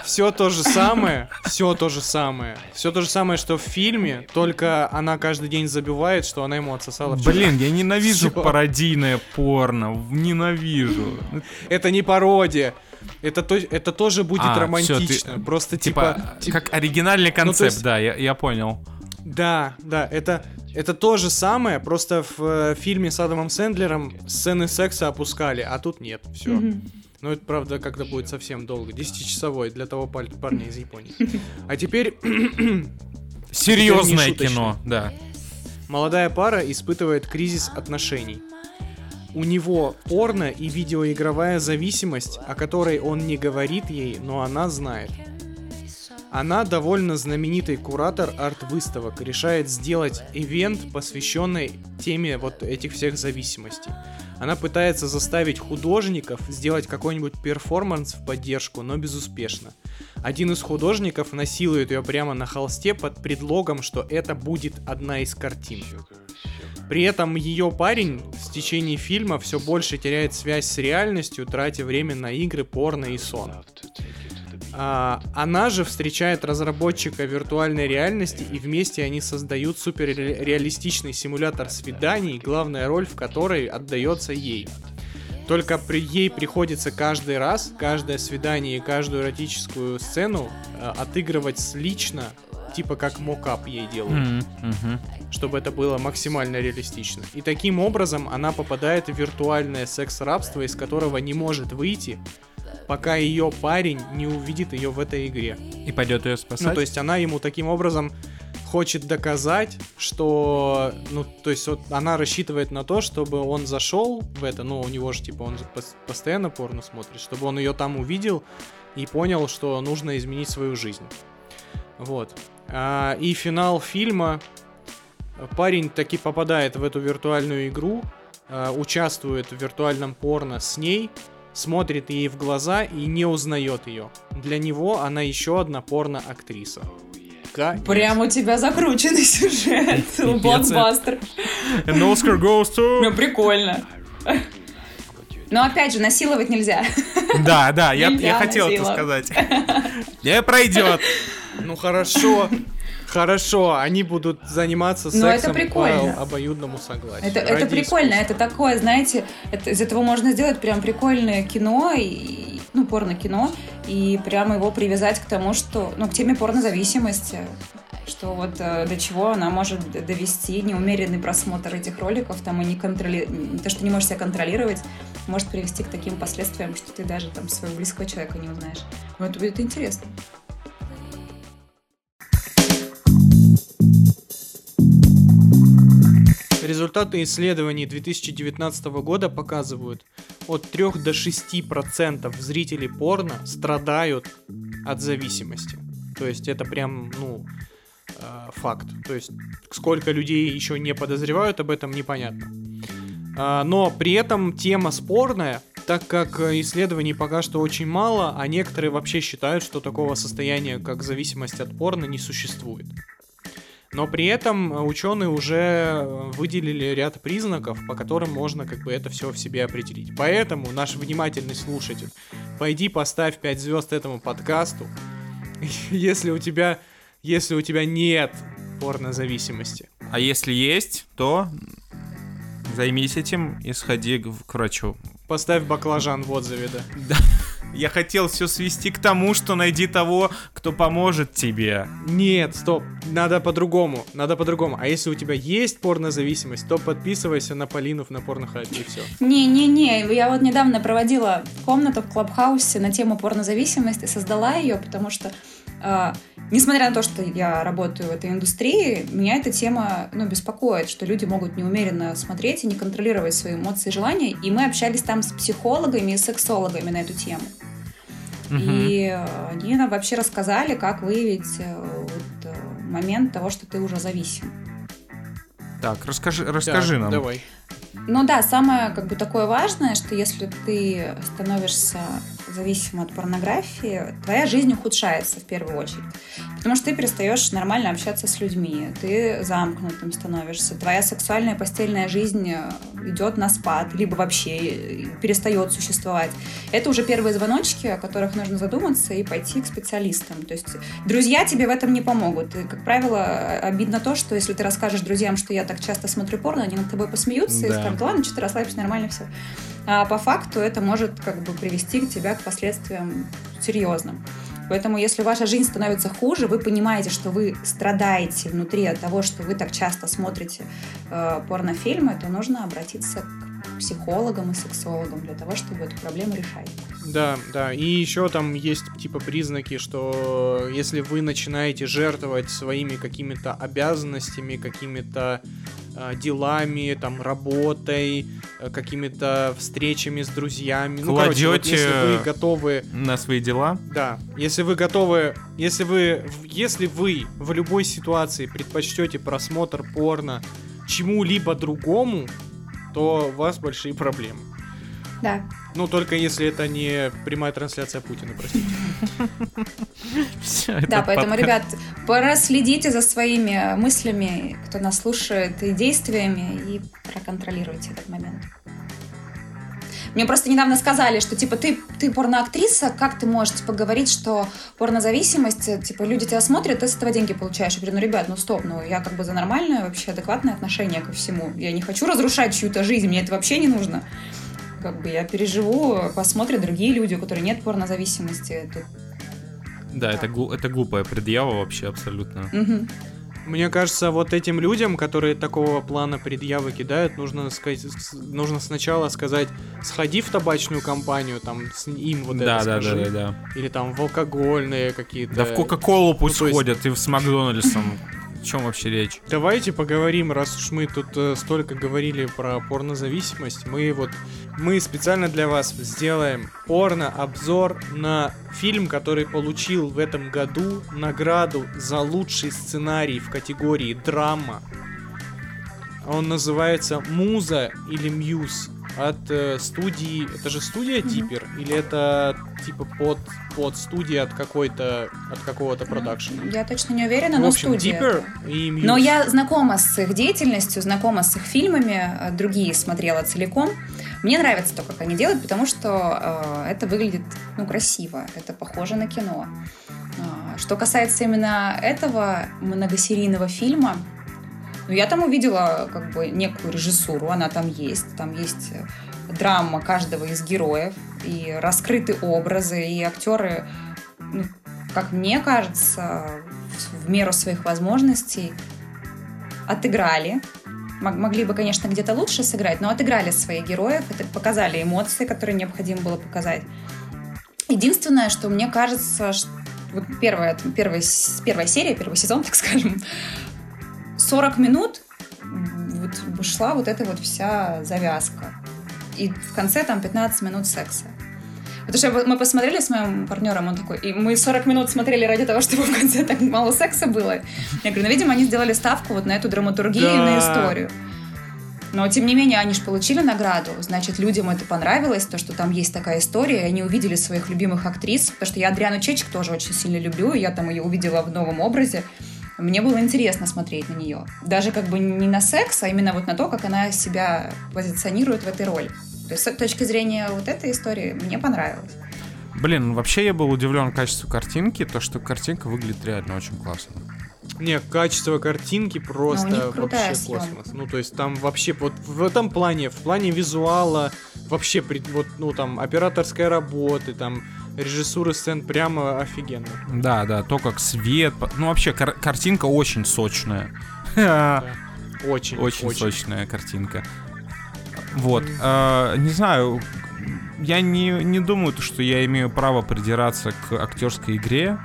все то же самое, все то же самое. Все то же самое, что в фильме, только она каждый день забивает, что она ему отсосала вчера. Блин, я ненавижу Всё. пародийное порно. Ненавижу. Это не пародия. Это, то, это тоже будет А, всё, романтично. ты- Просто типа... Типа, ти- как оригинальный то концепт, есть- да, я, я понял. Да, да, это, это то же самое, просто в э, фильме с Адамом Сэндлером сцены секса опускали, а тут нет, все. Мгм. Ну, это, правда, когда будет совсем долго. 10-часовой для того пар- парня из Японии. А теперь... Серьезное кино, да. Молодая пара испытывает кризис отношений. У него порно и видеоигровая зависимость, о которой он не говорит ей, но она знает. Она довольно знаменитый куратор арт-выставок, решает сделать ивент, посвященный теме вот этих всех зависимостей. Она пытается заставить художников сделать какой-нибудь перформанс в поддержку, но безуспешно. Один из художников насилует ее прямо на холсте под предлогом, что это будет одна из картин. При этом ее парень в течение фильма все больше теряет связь с реальностью, тратя время на игры, порно и сон. А, она же встречает разработчика виртуальной реальности, и вместе они создают суперреалистичный симулятор свиданий, главная роль в которой отдается ей. Только при ей приходится каждый раз, каждое свидание и каждую эротическую сцену э, отыгрывать лично, типа как мокап ей делают, Мгм, мгм. чтобы это было максимально реалистично. И таким образом она попадает в виртуальное секс-рабство, из которого не может выйти, пока ее парень не увидит ее в этой игре. И пойдет ее спасать. Ну, то есть она ему таким образом хочет доказать, что, ну, то есть вот она рассчитывает на то, чтобы он зашел в это, ну, у него же, типа, он постоянно порно смотрит, чтобы он ее там увидел и понял, что нужно изменить свою жизнь. Вот. А, и финал фильма. Парень таки попадает в эту виртуальную игру, а, участвует в виртуальном порно с ней, смотрит ей в глаза и не узнает ее. Для него она еще одна порно-актриса. Конец. Прям у тебя закрученный сюжет. Блокбастер. And Oscar goes to... Ну, прикольно. Но опять же, насиловать нельзя. Да, да, я, я хотел это сказать. Не пройдет. Ну хорошо. Хорошо, они будут заниматься Ну, это сексом прикольно. по обоюдному согласию. Это, это прикольно, искусства. это такое, знаете, это- из этого можно сделать прям прикольное кино, и, ну, порно-кино, и прямо его привязать к тому, что, ну, к теме порнозависимости, что вот э, до чего она может довести неумеренный просмотр этих роликов, там, и не контроли... то, что не можешь себя контролировать, может привести к таким последствиям, что ты даже там своего близкого человека не узнаешь. Ну, это будет интересно. Результаты исследований 2019 года показывают, от 3 до 6% зрителей порно страдают от зависимости. То есть это прям, ну, э, факт. То есть сколько людей еще не подозревают об этом, непонятно. А, Но при этом тема спорная, так как э, исследований пока что очень мало, а некоторые вообще считают, что такого состояния, как зависимость от порно, не существует. Но при этом э, ученые уже э, выделили ряд признаков, по которым можно как бы это все в себе определить. Поэтому наш внимательный слушатель, пойди поставь 5 звезд этому подкасту. Если у тебя, если у тебя нет порнозависимости. А если есть, то займись этим и сходи к врачу. Поставь баклажан в отзыве, да. Я хотел все свести к тому, что найди того, кто поможет тебе. Нет, стоп, надо по-другому, надо по-другому. А если у тебя есть порнозависимость, то подписывайся на Полинов на порнохабе и все. Не-не-не, я вот недавно проводила комнату в Клабхаусе на тему порнозависимости, создала ее, потому что, несмотря на то, что я работаю в этой индустрии, меня эта тема, ну, беспокоит, что люди могут неумеренно смотреть и не контролировать свои эмоции и желания, и мы общались там с психологами и сексологами на эту тему. И э, они нам вообще рассказали, как выявить э, вот, э, момент того, что ты уже зависим. Так, расскажи, расскажи Так, нам. Давай. Ну да, самое как бы такое важное, что если ты становишься зависим от порнографии, твоя жизнь ухудшается в первую очередь. Потому что ты перестаешь нормально общаться с людьми, ты замкнутым становишься, твоя сексуальная постельная жизнь э, идет на спад, либо вообще э, перестает существовать. Это уже первые звоночки, о которых нужно задуматься и пойти к специалистам. То есть друзья тебе в этом не помогут. И, как правило, обидно то, что если ты расскажешь друзьям, что я так часто смотрю порно, они над тобой посмеются и Да. скажут, ладно, что ты расслабишься, нормально все. А по факту это может как бы привести к тебя к последствиям серьезным. Поэтому, если ваша жизнь становится хуже, вы понимаете, что вы страдаете внутри от того, что вы так часто смотрите э, порнофильмы, то нужно обратиться к психологам и сексологам для того, чтобы эту проблему решать. Да, да. И еще там есть типа признаки, что если вы начинаете жертвовать своими какими-то обязанностями, какими-то делами, там, работой, э, какими-то встречами с друзьями. Ну, короче, вот Кладете- если вы готовы На свои дела. да, если вы готовы, если вы, если вы в любой ситуации предпочтете просмотр порно чему-либо другому, то у вас большие проблемы. Да. Ну, только если это не прямая трансляция Путина, простите. Да, поэтому, ребят, проследите за своими мыслями, кто нас слушает, и действиями, и проконтролируйте этот момент. Мне просто недавно сказали, что типа ты, ты порноактриса, как ты можешь типа, говорить, что порнозависимость, типа люди тебя смотрят, ты с этого деньги получаешь. Я говорю, ну ребят, ну стоп, ну я как бы за нормальное, вообще адекватное отношение ко всему. Я не хочу разрушать чью-то жизнь, мне это вообще не нужно. Как бы я переживу, посмотрят другие люди, у которых нет порнозависимости. Тут Да, это, глу- это глупая предъява вообще абсолютно. Мне кажется, вот этим людям, которые такого плана предъявы кидают, нужно, сказать, нужно сначала сказать, сходи в табачную компанию, там, с им вот да, это да, скажи. да, да, да. Или там в алкогольные какие-то... Да в Кока-Колу пусть то есть- ходят и с Макдональдсом. О чем вообще речь? Давайте поговорим, раз уж мы тут э, столько говорили про порнозависимость, мы вот мы специально для вас сделаем порно-обзор на фильм, который получил в этом году награду за лучший сценарий в категории драма. Он называется Муза или Muse от э, студии. Это же студия Мгм. Deeper? Или это типа под, под студия от какой-то от какого-то продакшена? Я точно не уверена, В но общем, студия. Deeper и Muse. Но я знакома с их деятельностью, знакома с их фильмами, э, другие смотрела целиком. Мне нравится то, как они делают, потому что э, это выглядит ну, красиво, это похоже на кино. А, Что касается именно этого многосерийного фильма, ну, я там увидела как бы некую режиссуру, она там есть, там есть э, драма каждого из героев, и раскрыты образы, и актеры, ну, как мне кажется, в меру своих возможностей отыграли. Мог- Могли бы, конечно, где-то лучше сыграть, но отыграли своих героев, показали эмоции, которые необходимо было показать. Единственное, что мне кажется, ш- вот первая, первая, первая серия, первый сезон, так скажем, 40 минут вот шла вот эта вот вся завязка. И в конце там 15 минут секса. Потому что мы посмотрели с моим партнером, он такой, и мы 40 минут смотрели ради того, чтобы в конце так мало секса было. Я говорю, ну, видимо, они сделали ставку вот на эту драматургию и на Да. историю. Но, тем не менее, они же получили награду. Значит, людям это понравилось, то, что там есть такая история, и они увидели своих любимых актрис. Потому что я Адриану Чечик тоже очень сильно люблю, и я там ее увидела в новом образе. Мне было интересно смотреть на нее. Даже как бы не на секс, а именно вот на то, как она себя позиционирует в этой роли. То есть с точки зрения вот этой истории мне понравилось. Блин, вообще я был удивлен качеству картинки, то, что картинка выглядит реально очень классно. Не, качество картинки просто Ну, вообще съемка. космос. Ну, то есть там вообще вот в этом плане, в плане визуала, вообще вот, ну, там, операторской работы, там, режиссуры сцен прямо офигенно. Да, да, то, как свет... Ну, вообще, кар- картинка очень сочная. Да. Очень, Очень очень. сочная картинка. Вот. э, не знаю, я не, не думаю, то, что я имею право придираться к актерской игре,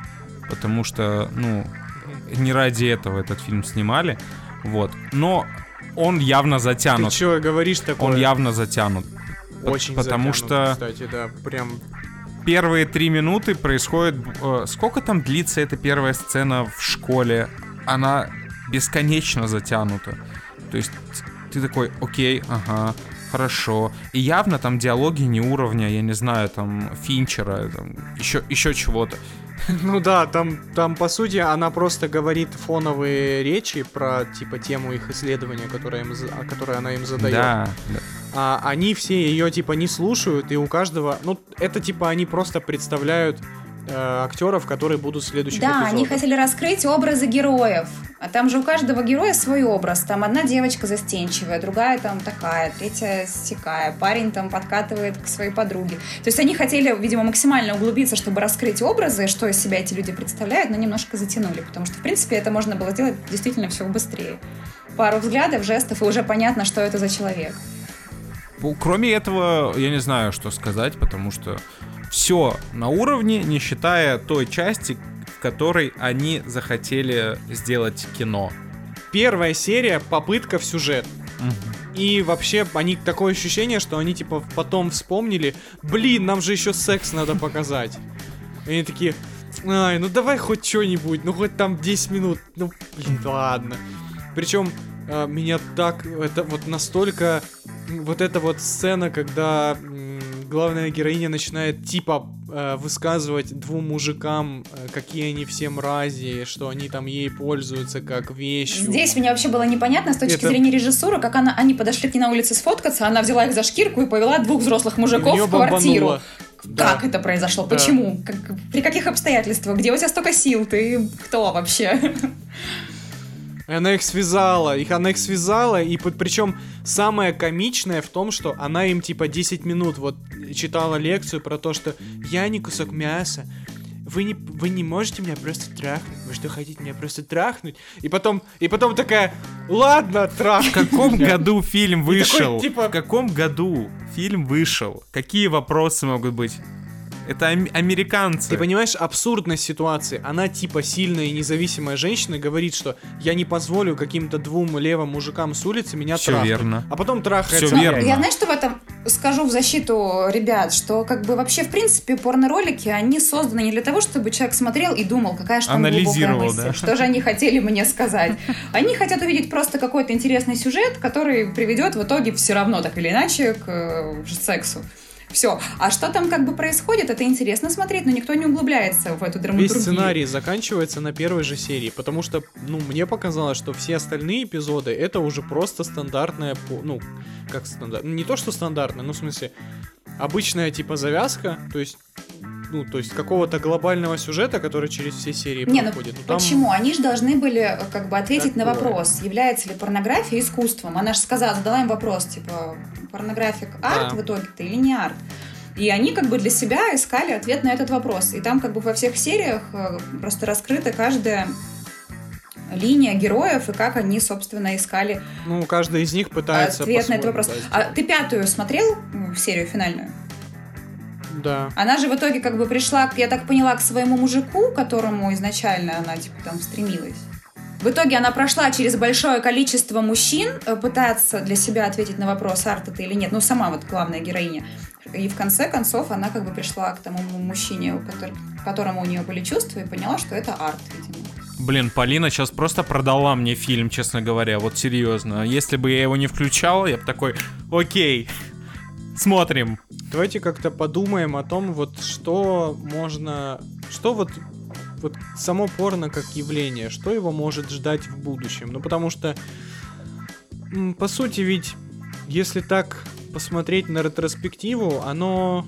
потому что, ну, не ради этого этот фильм снимали. Вот. Но он явно Ты затянут. чё говоришь такое? Он явно затянут. Очень потому затянут, что Кстати, да, прям... первые три минуты происходит... э, сколько там длится эта первая сцена в школе? Она бесконечно затянута. То есть ты такой, окей, ага, хорошо. И явно там диалоги не уровня, я не знаю, там, Финчера, там, еще, еще чего-то. Ну да, там, там, по сути, она просто говорит фоновые речи про, типа, тему их исследования, которое, им, которое она им задает. Да, да. А они все ее типа не слушают, и у каждого, ну, это типа они просто представляют э, актеров, которые будут в следующих Да, они эпизодах. хотели раскрыть образы героев. А там же у каждого героя свой образ. Там одна девочка застенчивая, другая там такая, третья стекая, парень там подкатывает к своей подруге. То есть они хотели, видимо, максимально углубиться, чтобы раскрыть образы, что из себя эти люди представляют, но немножко затянули, потому что, в принципе, это можно было сделать действительно все быстрее. Пару взглядов, жестов, и уже понятно, что это за человек. Кроме этого, я не знаю, что сказать, потому что все на уровне, не считая той части, в которой они захотели сделать кино. первая серия попытка в сюжет. Мгм. И вообще, они такое ощущение, что они типа потом вспомнили, блин, нам же еще секс надо показать. И они такие, ай, ну давай хоть что-нибудь, ну хоть там 10 минут, ну блин, ладно. Причем меня так, это вот настолько, вот эта вот сцена, когда главная героиня начинает типа э, высказывать двум мужикам, э, какие они все мрази, что они там ей пользуются как вещью. Здесь мне вообще было непонятно с точки Это- зрения режиссуры, как она, они подошли к ней на улице сфоткаться, она взяла их за шкирку и повела двух взрослых мужиков в квартиру. бомбануло. Да. Как это произошло? Да. Почему? Как- при каких обстоятельствах? Где у тебя столько сил? Ты кто вообще? И она их связала, их она их связала, и причем самое комичное в том, что она им типа 10 минут вот читала лекцию про то, что я не кусок мяса, вы не, вы не можете меня просто трахнуть, вы что хотите меня просто трахнуть? И потом, и потом такая, ладно, трах. В каком году фильм такой, вышел? типа- В каком году фильм вышел? Какие вопросы могут быть? Это ам- американцы. Ты понимаешь абсурдность ситуации? Она типа сильная и независимая женщина говорит, что я не позволю каким-то двум левым мужикам с улицы меня Всё трахнуть. верно. А потом трахается. Всё Ну, верно. Я знаешь, что в этом скажу в защиту ребят, что как бы вообще в принципе порно-ролики, они созданы не для того, чтобы человек смотрел и думал, какая же там глубокая мысль, да. что же они хотели мне сказать. Они хотят увидеть просто какой-то интересный сюжет, который приведет в итоге все равно так или иначе к э, сексу. Все. А что там как бы происходит, это интересно смотреть, но никто не углубляется в эту Весь драматургию. сценарий заканчивается на первой же серии, потому что, ну, мне показалось, что все остальные эпизоды это уже просто стандартная, ну, как стандарт, не то что стандартная, ну, в смысле, обычная типа завязка, то есть, ну, то есть какого-то глобального сюжета, который через все серии Не, ну проходит. Ну, там- почему? Они же должны были э, как бы ответить на Такое. вопрос, является ли порнография искусством. Она же сказала, задала им вопрос, типа, порнография арт Да. в итоге-то или не арт? И они как бы для себя искали ответ на этот вопрос. И там как бы во всех сериях э, просто раскрыта каждая линия героев и как они, собственно, искали Ну, каждый из них пытается ответ на этот вопрос. да, А ты пятую смотрел м, серию финальную? Да. Она же в итоге как бы пришла, я так поняла, к своему мужику, которому изначально она типа там стремилась. В итоге она прошла через большое количество мужчин, э, пытаться для себя ответить на вопрос, арт это или нет. Ну, сама вот главная героиня. И в конце концов она как бы пришла к тому мужчине, у котор- к которому у нее были чувства, и поняла, что это арт, видимо. Блин, Полина сейчас просто продала мне фильм, честно говоря, вот серьезно. Если бы я его не включал, я бы такой, окей, смотрим. Давайте как-то подумаем о том, вот что можно, что вот, вот само порно как явление, что его может ждать в будущем. Ну, потому что, по сути, ведь, если так посмотреть на ретроспективу, оно,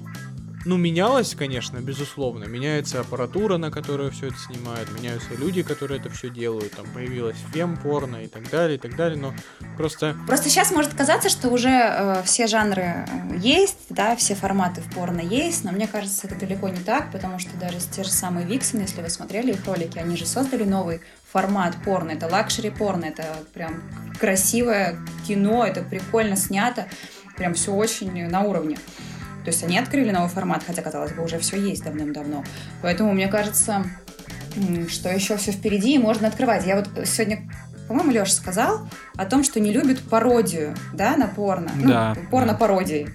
ну, менялось, конечно, безусловно. Меняется аппаратура, на которую все это снимают, меняются люди, которые это все делают, там появилась фем-порно и так далее, и так далее, но просто... Просто сейчас может казаться, что уже э, все жанры э, есть, да, все форматы в порно есть, но мне кажется, это далеко не так, потому что даже те же самые Виксены, если вы смотрели их ролики, они же создали новый формат порно. Это luxury порно, это прям красивое кино, это прикольно снято, прям все очень на уровне. То есть они открыли новый формат, хотя, казалось бы, уже все есть давным-давно. Поэтому, мне кажется, что еще все впереди, и можно открывать. Я вот сегодня, по-моему, Леша сказал о том, что не любит пародию, да, на порно. Да, Ну, порно-пародии.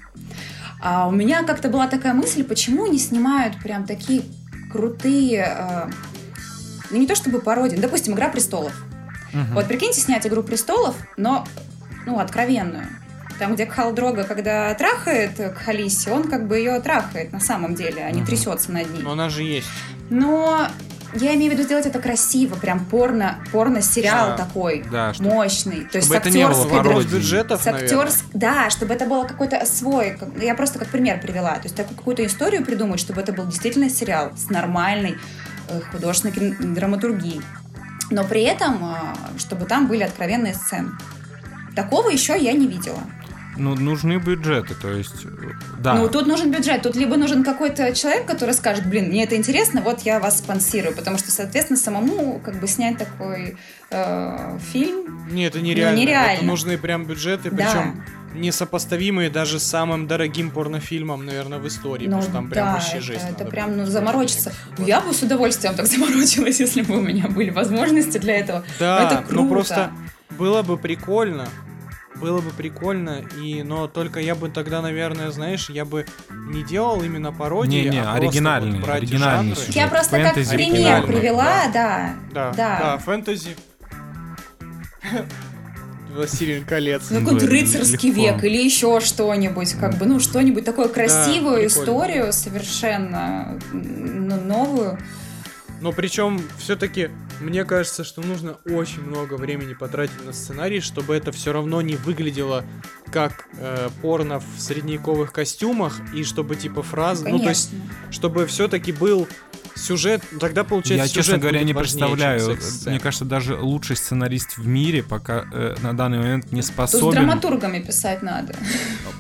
А у меня как-то была такая мысль, почему не снимают прям такие крутые, э, ну не то чтобы пародии, ну, допустим, «Игра престолов». Мгм. Вот прикиньте снять «Игру престолов», но, ну, откровенную. Там, где Кхал Дрога, когда трахает к Халисе, он как бы ее трахает на самом деле, а не Мгм. трясется над ней. Но она же есть. Но я имею в виду сделать это красиво, прям порно, порно-сериал Да. такой, Да, что- мощный. То есть чтобы с это не было актерской Из бюджетов, с актерс... Да, чтобы это было какой-то свой... Я просто как пример привела. То есть такую какую-то историю придумать, чтобы это был действительно сериал с нормальной э, художественной драматургией. Но при этом, э, чтобы там были откровенные сцены. Такого еще я не видела. Ну, нужны бюджеты, то есть, да. Ну, тут нужен бюджет. Тут либо нужен какой-то человек, который скажет, блин, мне это интересно, вот я вас спонсирую. Потому что, соответственно, самому как бы снять такой э, фильм... Не, это нереально. нереально. Это нужны прям бюджеты, Да. причем несопоставимые даже самым дорогим порнофильмом, наверное, в истории. Ну, потому что там прям да, вообще это, жесть. это надо прям, ну, заморочиться. денег. Ну, я бы с удовольствием так заморочилась, если бы у меня были возможности для этого. Да, это круто. ну просто Было бы прикольно. Было бы прикольно, и, но только я бы тогда, наверное, знаешь, я бы не делал именно пародии, Не-не, а просто оригинальный, вот брать оригинальный жанры. сюжет. Я просто как Фэнтези пример оригинальный, привела, да. Да, да, Да. фэнтези. Властелин колец. Ну, какой-то Да, рыцарский легко. век или еще что-нибудь, как бы, ну, что-нибудь такое красивую прикольно. историю, совершенно новую. Но причем все-таки мне кажется, что нужно очень много времени потратить на сценарий, чтобы это все равно не выглядело как э, порно в средневековых костюмах и чтобы типа фразы, ну то есть Конечно. чтобы все-таки был сюжет, тогда получается Я, честно сюжет говоря, будет не представляю. Мне кажется, даже лучший сценарист в мире пока э, на данный момент не Тут с способен драматургами писать надо.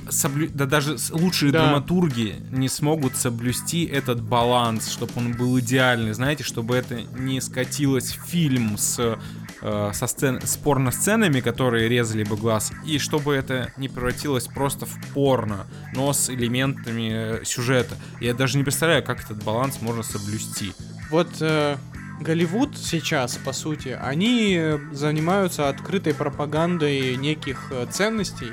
соблю- да даже лучшие Да. драматурги не смогут соблюсти этот баланс, чтобы он был идеальный, знаете, чтобы это не скатилось в фильм с э, со сцен, с порно-сценами, которые резали бы глаз, и чтобы это не превратилось просто в порно, но с элементами э, сюжета. Я даже не представляю, как этот баланс можно соблюсти. Вот э, Голливуд сейчас, по сути, они э, занимаются открытой пропагандой неких ценностей,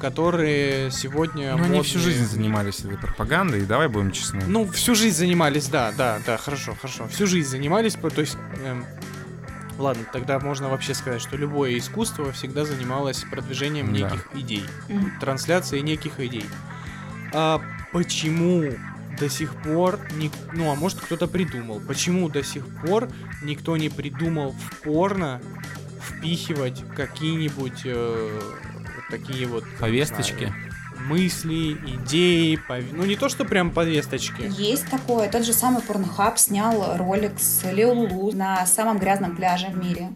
которые сегодня Но они всю модные. жизнь занимались этой пропагандой, давай будем честны. Ну, всю жизнь занимались, да, да, да, хорошо, хорошо. Всю жизнь занимались, то есть... эм, ладно, тогда можно вообще сказать, что любое искусство всегда занималось продвижением Да. неких идей, трансляцией неких идей. А почему до сих пор, ник- ну а может кто-то придумал, почему до сих пор никто не придумал в порно впихивать какие-нибудь э, такие вот не Повесточки. знаю, мысли, идеи, пов- ну не то что прям повесточки. Есть такое. Тот же самый Порнхаб снял ролик с Лео Лулу на самом грязном пляже в мире.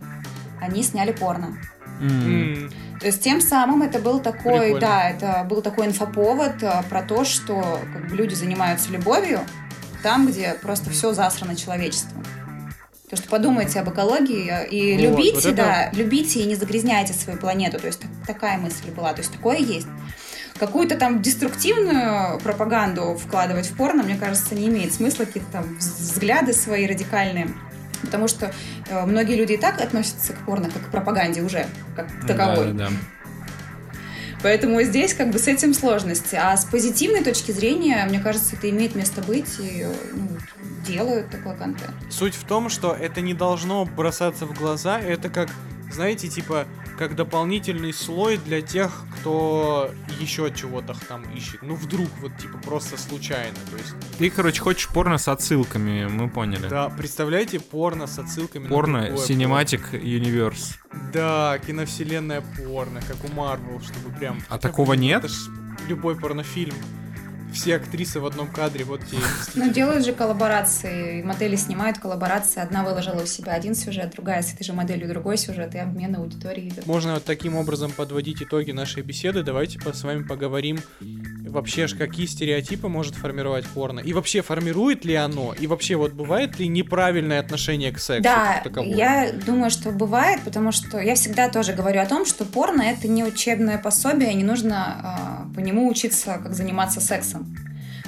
Они сняли порно. М, То есть тем самым это был такой, Прикольно. да, это был такой инфоповод а, про то, что как бы, люди занимаются любовью там, где просто все засрано человечеством. То, что подумайте об экологии э, и Вот, любите, вот это- да, любите и не загрязняйте свою планету. То есть так- такая мысль была. То есть такое есть. Какую-то там деструктивную пропаганду вкладывать в порно, мне кажется, не имеет смысла. Какие-то там вз- взгляды свои радикальные. Потому что э, многие люди и так относятся к порно как к пропаганде уже, как к таковой. Да, да, да. Поэтому здесь как бы с этим сложности. А с позитивной точки зрения, мне кажется, это имеет место быть и ну, делают такой контент. Суть в том, что это не должно бросаться в глаза, это как, знаете, типа, как дополнительный слой для тех, кто еще чего-то там ищет. Ну, вдруг, вот, типа, просто случайно. То есть, Ты, короче, хочешь порно с отсылками, мы поняли. да, представляете, порно с отсылками Порно Cinematic Universe. порно. Да, киновселенная порно, как у Марвел, чтобы прям... А такого нет? Это ж любой порнофильм. Все актрисы в одном кадре, вот те. Ну, делают же коллаборации, модели снимают коллаборации. Одна выложила у себя один сюжет, другая с этой же моделью другой сюжет, и обмен аудитории идет. Можно вот таким образом подводить итоги нашей беседы. Давайте с вами поговорим вообще, ж какие стереотипы может формировать порно. И вообще, формирует ли оно? И вообще, вот бывает ли неправильное отношение к сексу? Да, я думаю, что бывает, потому что я всегда тоже говорю о том, что порно это не учебное пособие, не нужно а, по нему учиться, как заниматься сексом.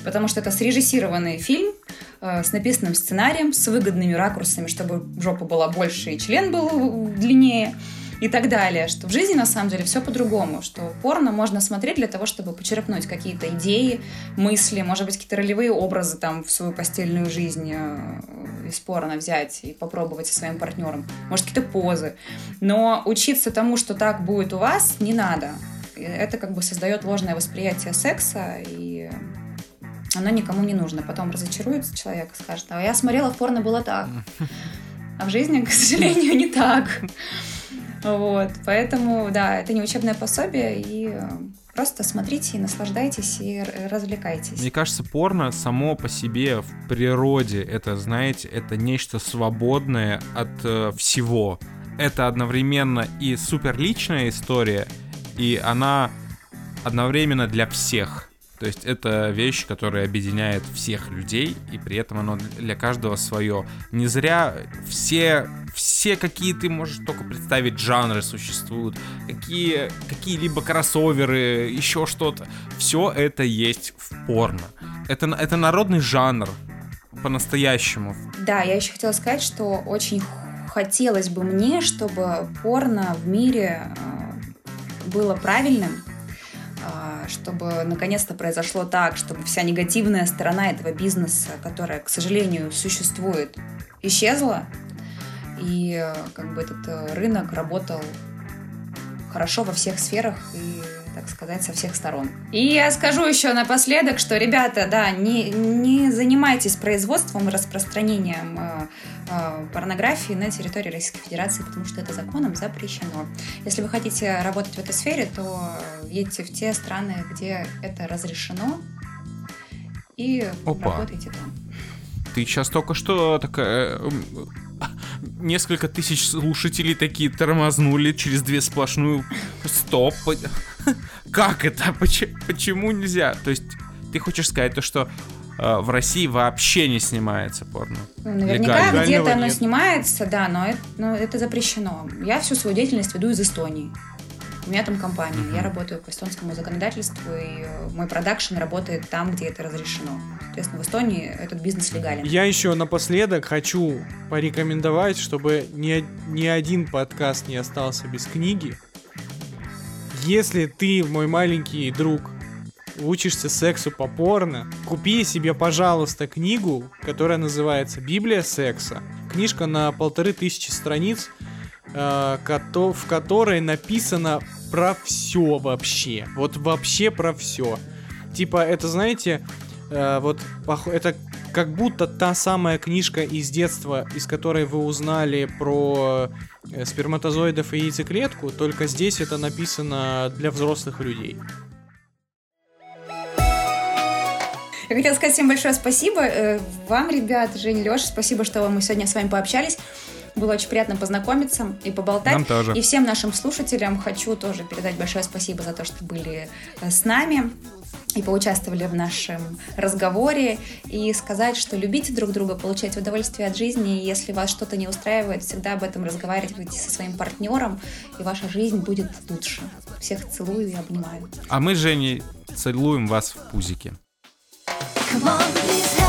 Потому что это срежиссированный фильм э, с написанным сценарием, с выгодными ракурсами, чтобы жопа была больше и член был длиннее и так далее. Что в жизни на самом деле все по-другому, что порно можно смотреть для того, чтобы почерпнуть какие-то идеи, мысли, может быть, какие-то ролевые образы там в свою постельную жизнь э, из порно взять и попробовать со своим партнером. Может, какие-то позы. Но учиться тому, что так будет у вас, не надо. Это как бы создает ложное восприятие секса, и оно никому не нужно. Потом разочаруется человек и скажет, а я смотрела порно было так. А в жизни, к сожалению, не так. Вот, поэтому, да, это не учебное пособие, и э, просто смотрите и наслаждайтесь, и развлекайтесь. Мне кажется, порно само по себе в природе, это, знаете, это нечто свободное от э, всего. Это одновременно и супер личная история, и она одновременно для всех. То есть это вещь, которая объединяет всех людей, и при этом оно для каждого свое. Не зря все, все какие ты можешь только представить жанры существуют, какие, какие-либо кроссоверы, еще что-то. Все это есть в порно. Это, это народный жанр по-настоящему. Да, я еще хотела сказать, что очень хотелось бы мне, чтобы порно в мире э, было правильным, чтобы наконец-то произошло так, чтобы вся негативная сторона этого бизнеса, которая, к сожалению, существует, исчезла, и э, как бы этот э, рынок работал хорошо во всех сферах и так сказать, со всех сторон. И я скажу еще напоследок, что, ребята, да, не, не занимайтесь производством и распространением э, э, порнографии на территории Российской Федерации, потому что это законом запрещено. Если вы хотите работать в этой сфере, то едьте в те страны, где это разрешено, и Опа. работайте там. Ты сейчас только что такая... э, м, Несколько тысяч слушателей такие тормознули через две сплошную... Стоп. Как это? Поч- Почему нельзя? То есть ты хочешь сказать то, что э, в России вообще не снимается порно? Ну, наверняка где-то оно нет. снимается, да, но это, но это запрещено. Я всю свою деятельность веду из Эстонии. У меня там компания, Мгм. я работаю по эстонскому законодательству, и э, мой продакшн работает там, где это разрешено. Соответственно, в Эстонии этот бизнес легален. Я еще напоследок хочу порекомендовать, чтобы ни, ни один подкаст не остался без книги. Если ты, мой маленький друг, учишься сексу по порно, купи себе, пожалуйста, книгу, которая называется «Библия секса». Книжка на полторы тысячи страниц, э, в которой написано про все вообще. Вот вообще про все. Типа, это, знаете, э, вот это как будто та самая книжка из детства, из которой вы узнали про э, сперматозоидов и яйцеклетку, только здесь это написано для взрослых людей. Я хотела сказать всем большое спасибо. э, Вам, ребят, Женя, Леша, спасибо, что мы сегодня с вами пообщались. Было очень приятно познакомиться и поболтать. Нам тоже. И всем нашим слушателям хочу тоже передать большое спасибо за то, что были с нами и поучаствовали в нашем разговоре. И сказать, что любите друг друга, получайте удовольствие от жизни. И если вас что-то не устраивает, всегда об этом разговаривайте со своим партнером, и ваша жизнь будет лучше. Всех целую и обнимаю. А мы с Женей целуем вас в пузике. Come on, please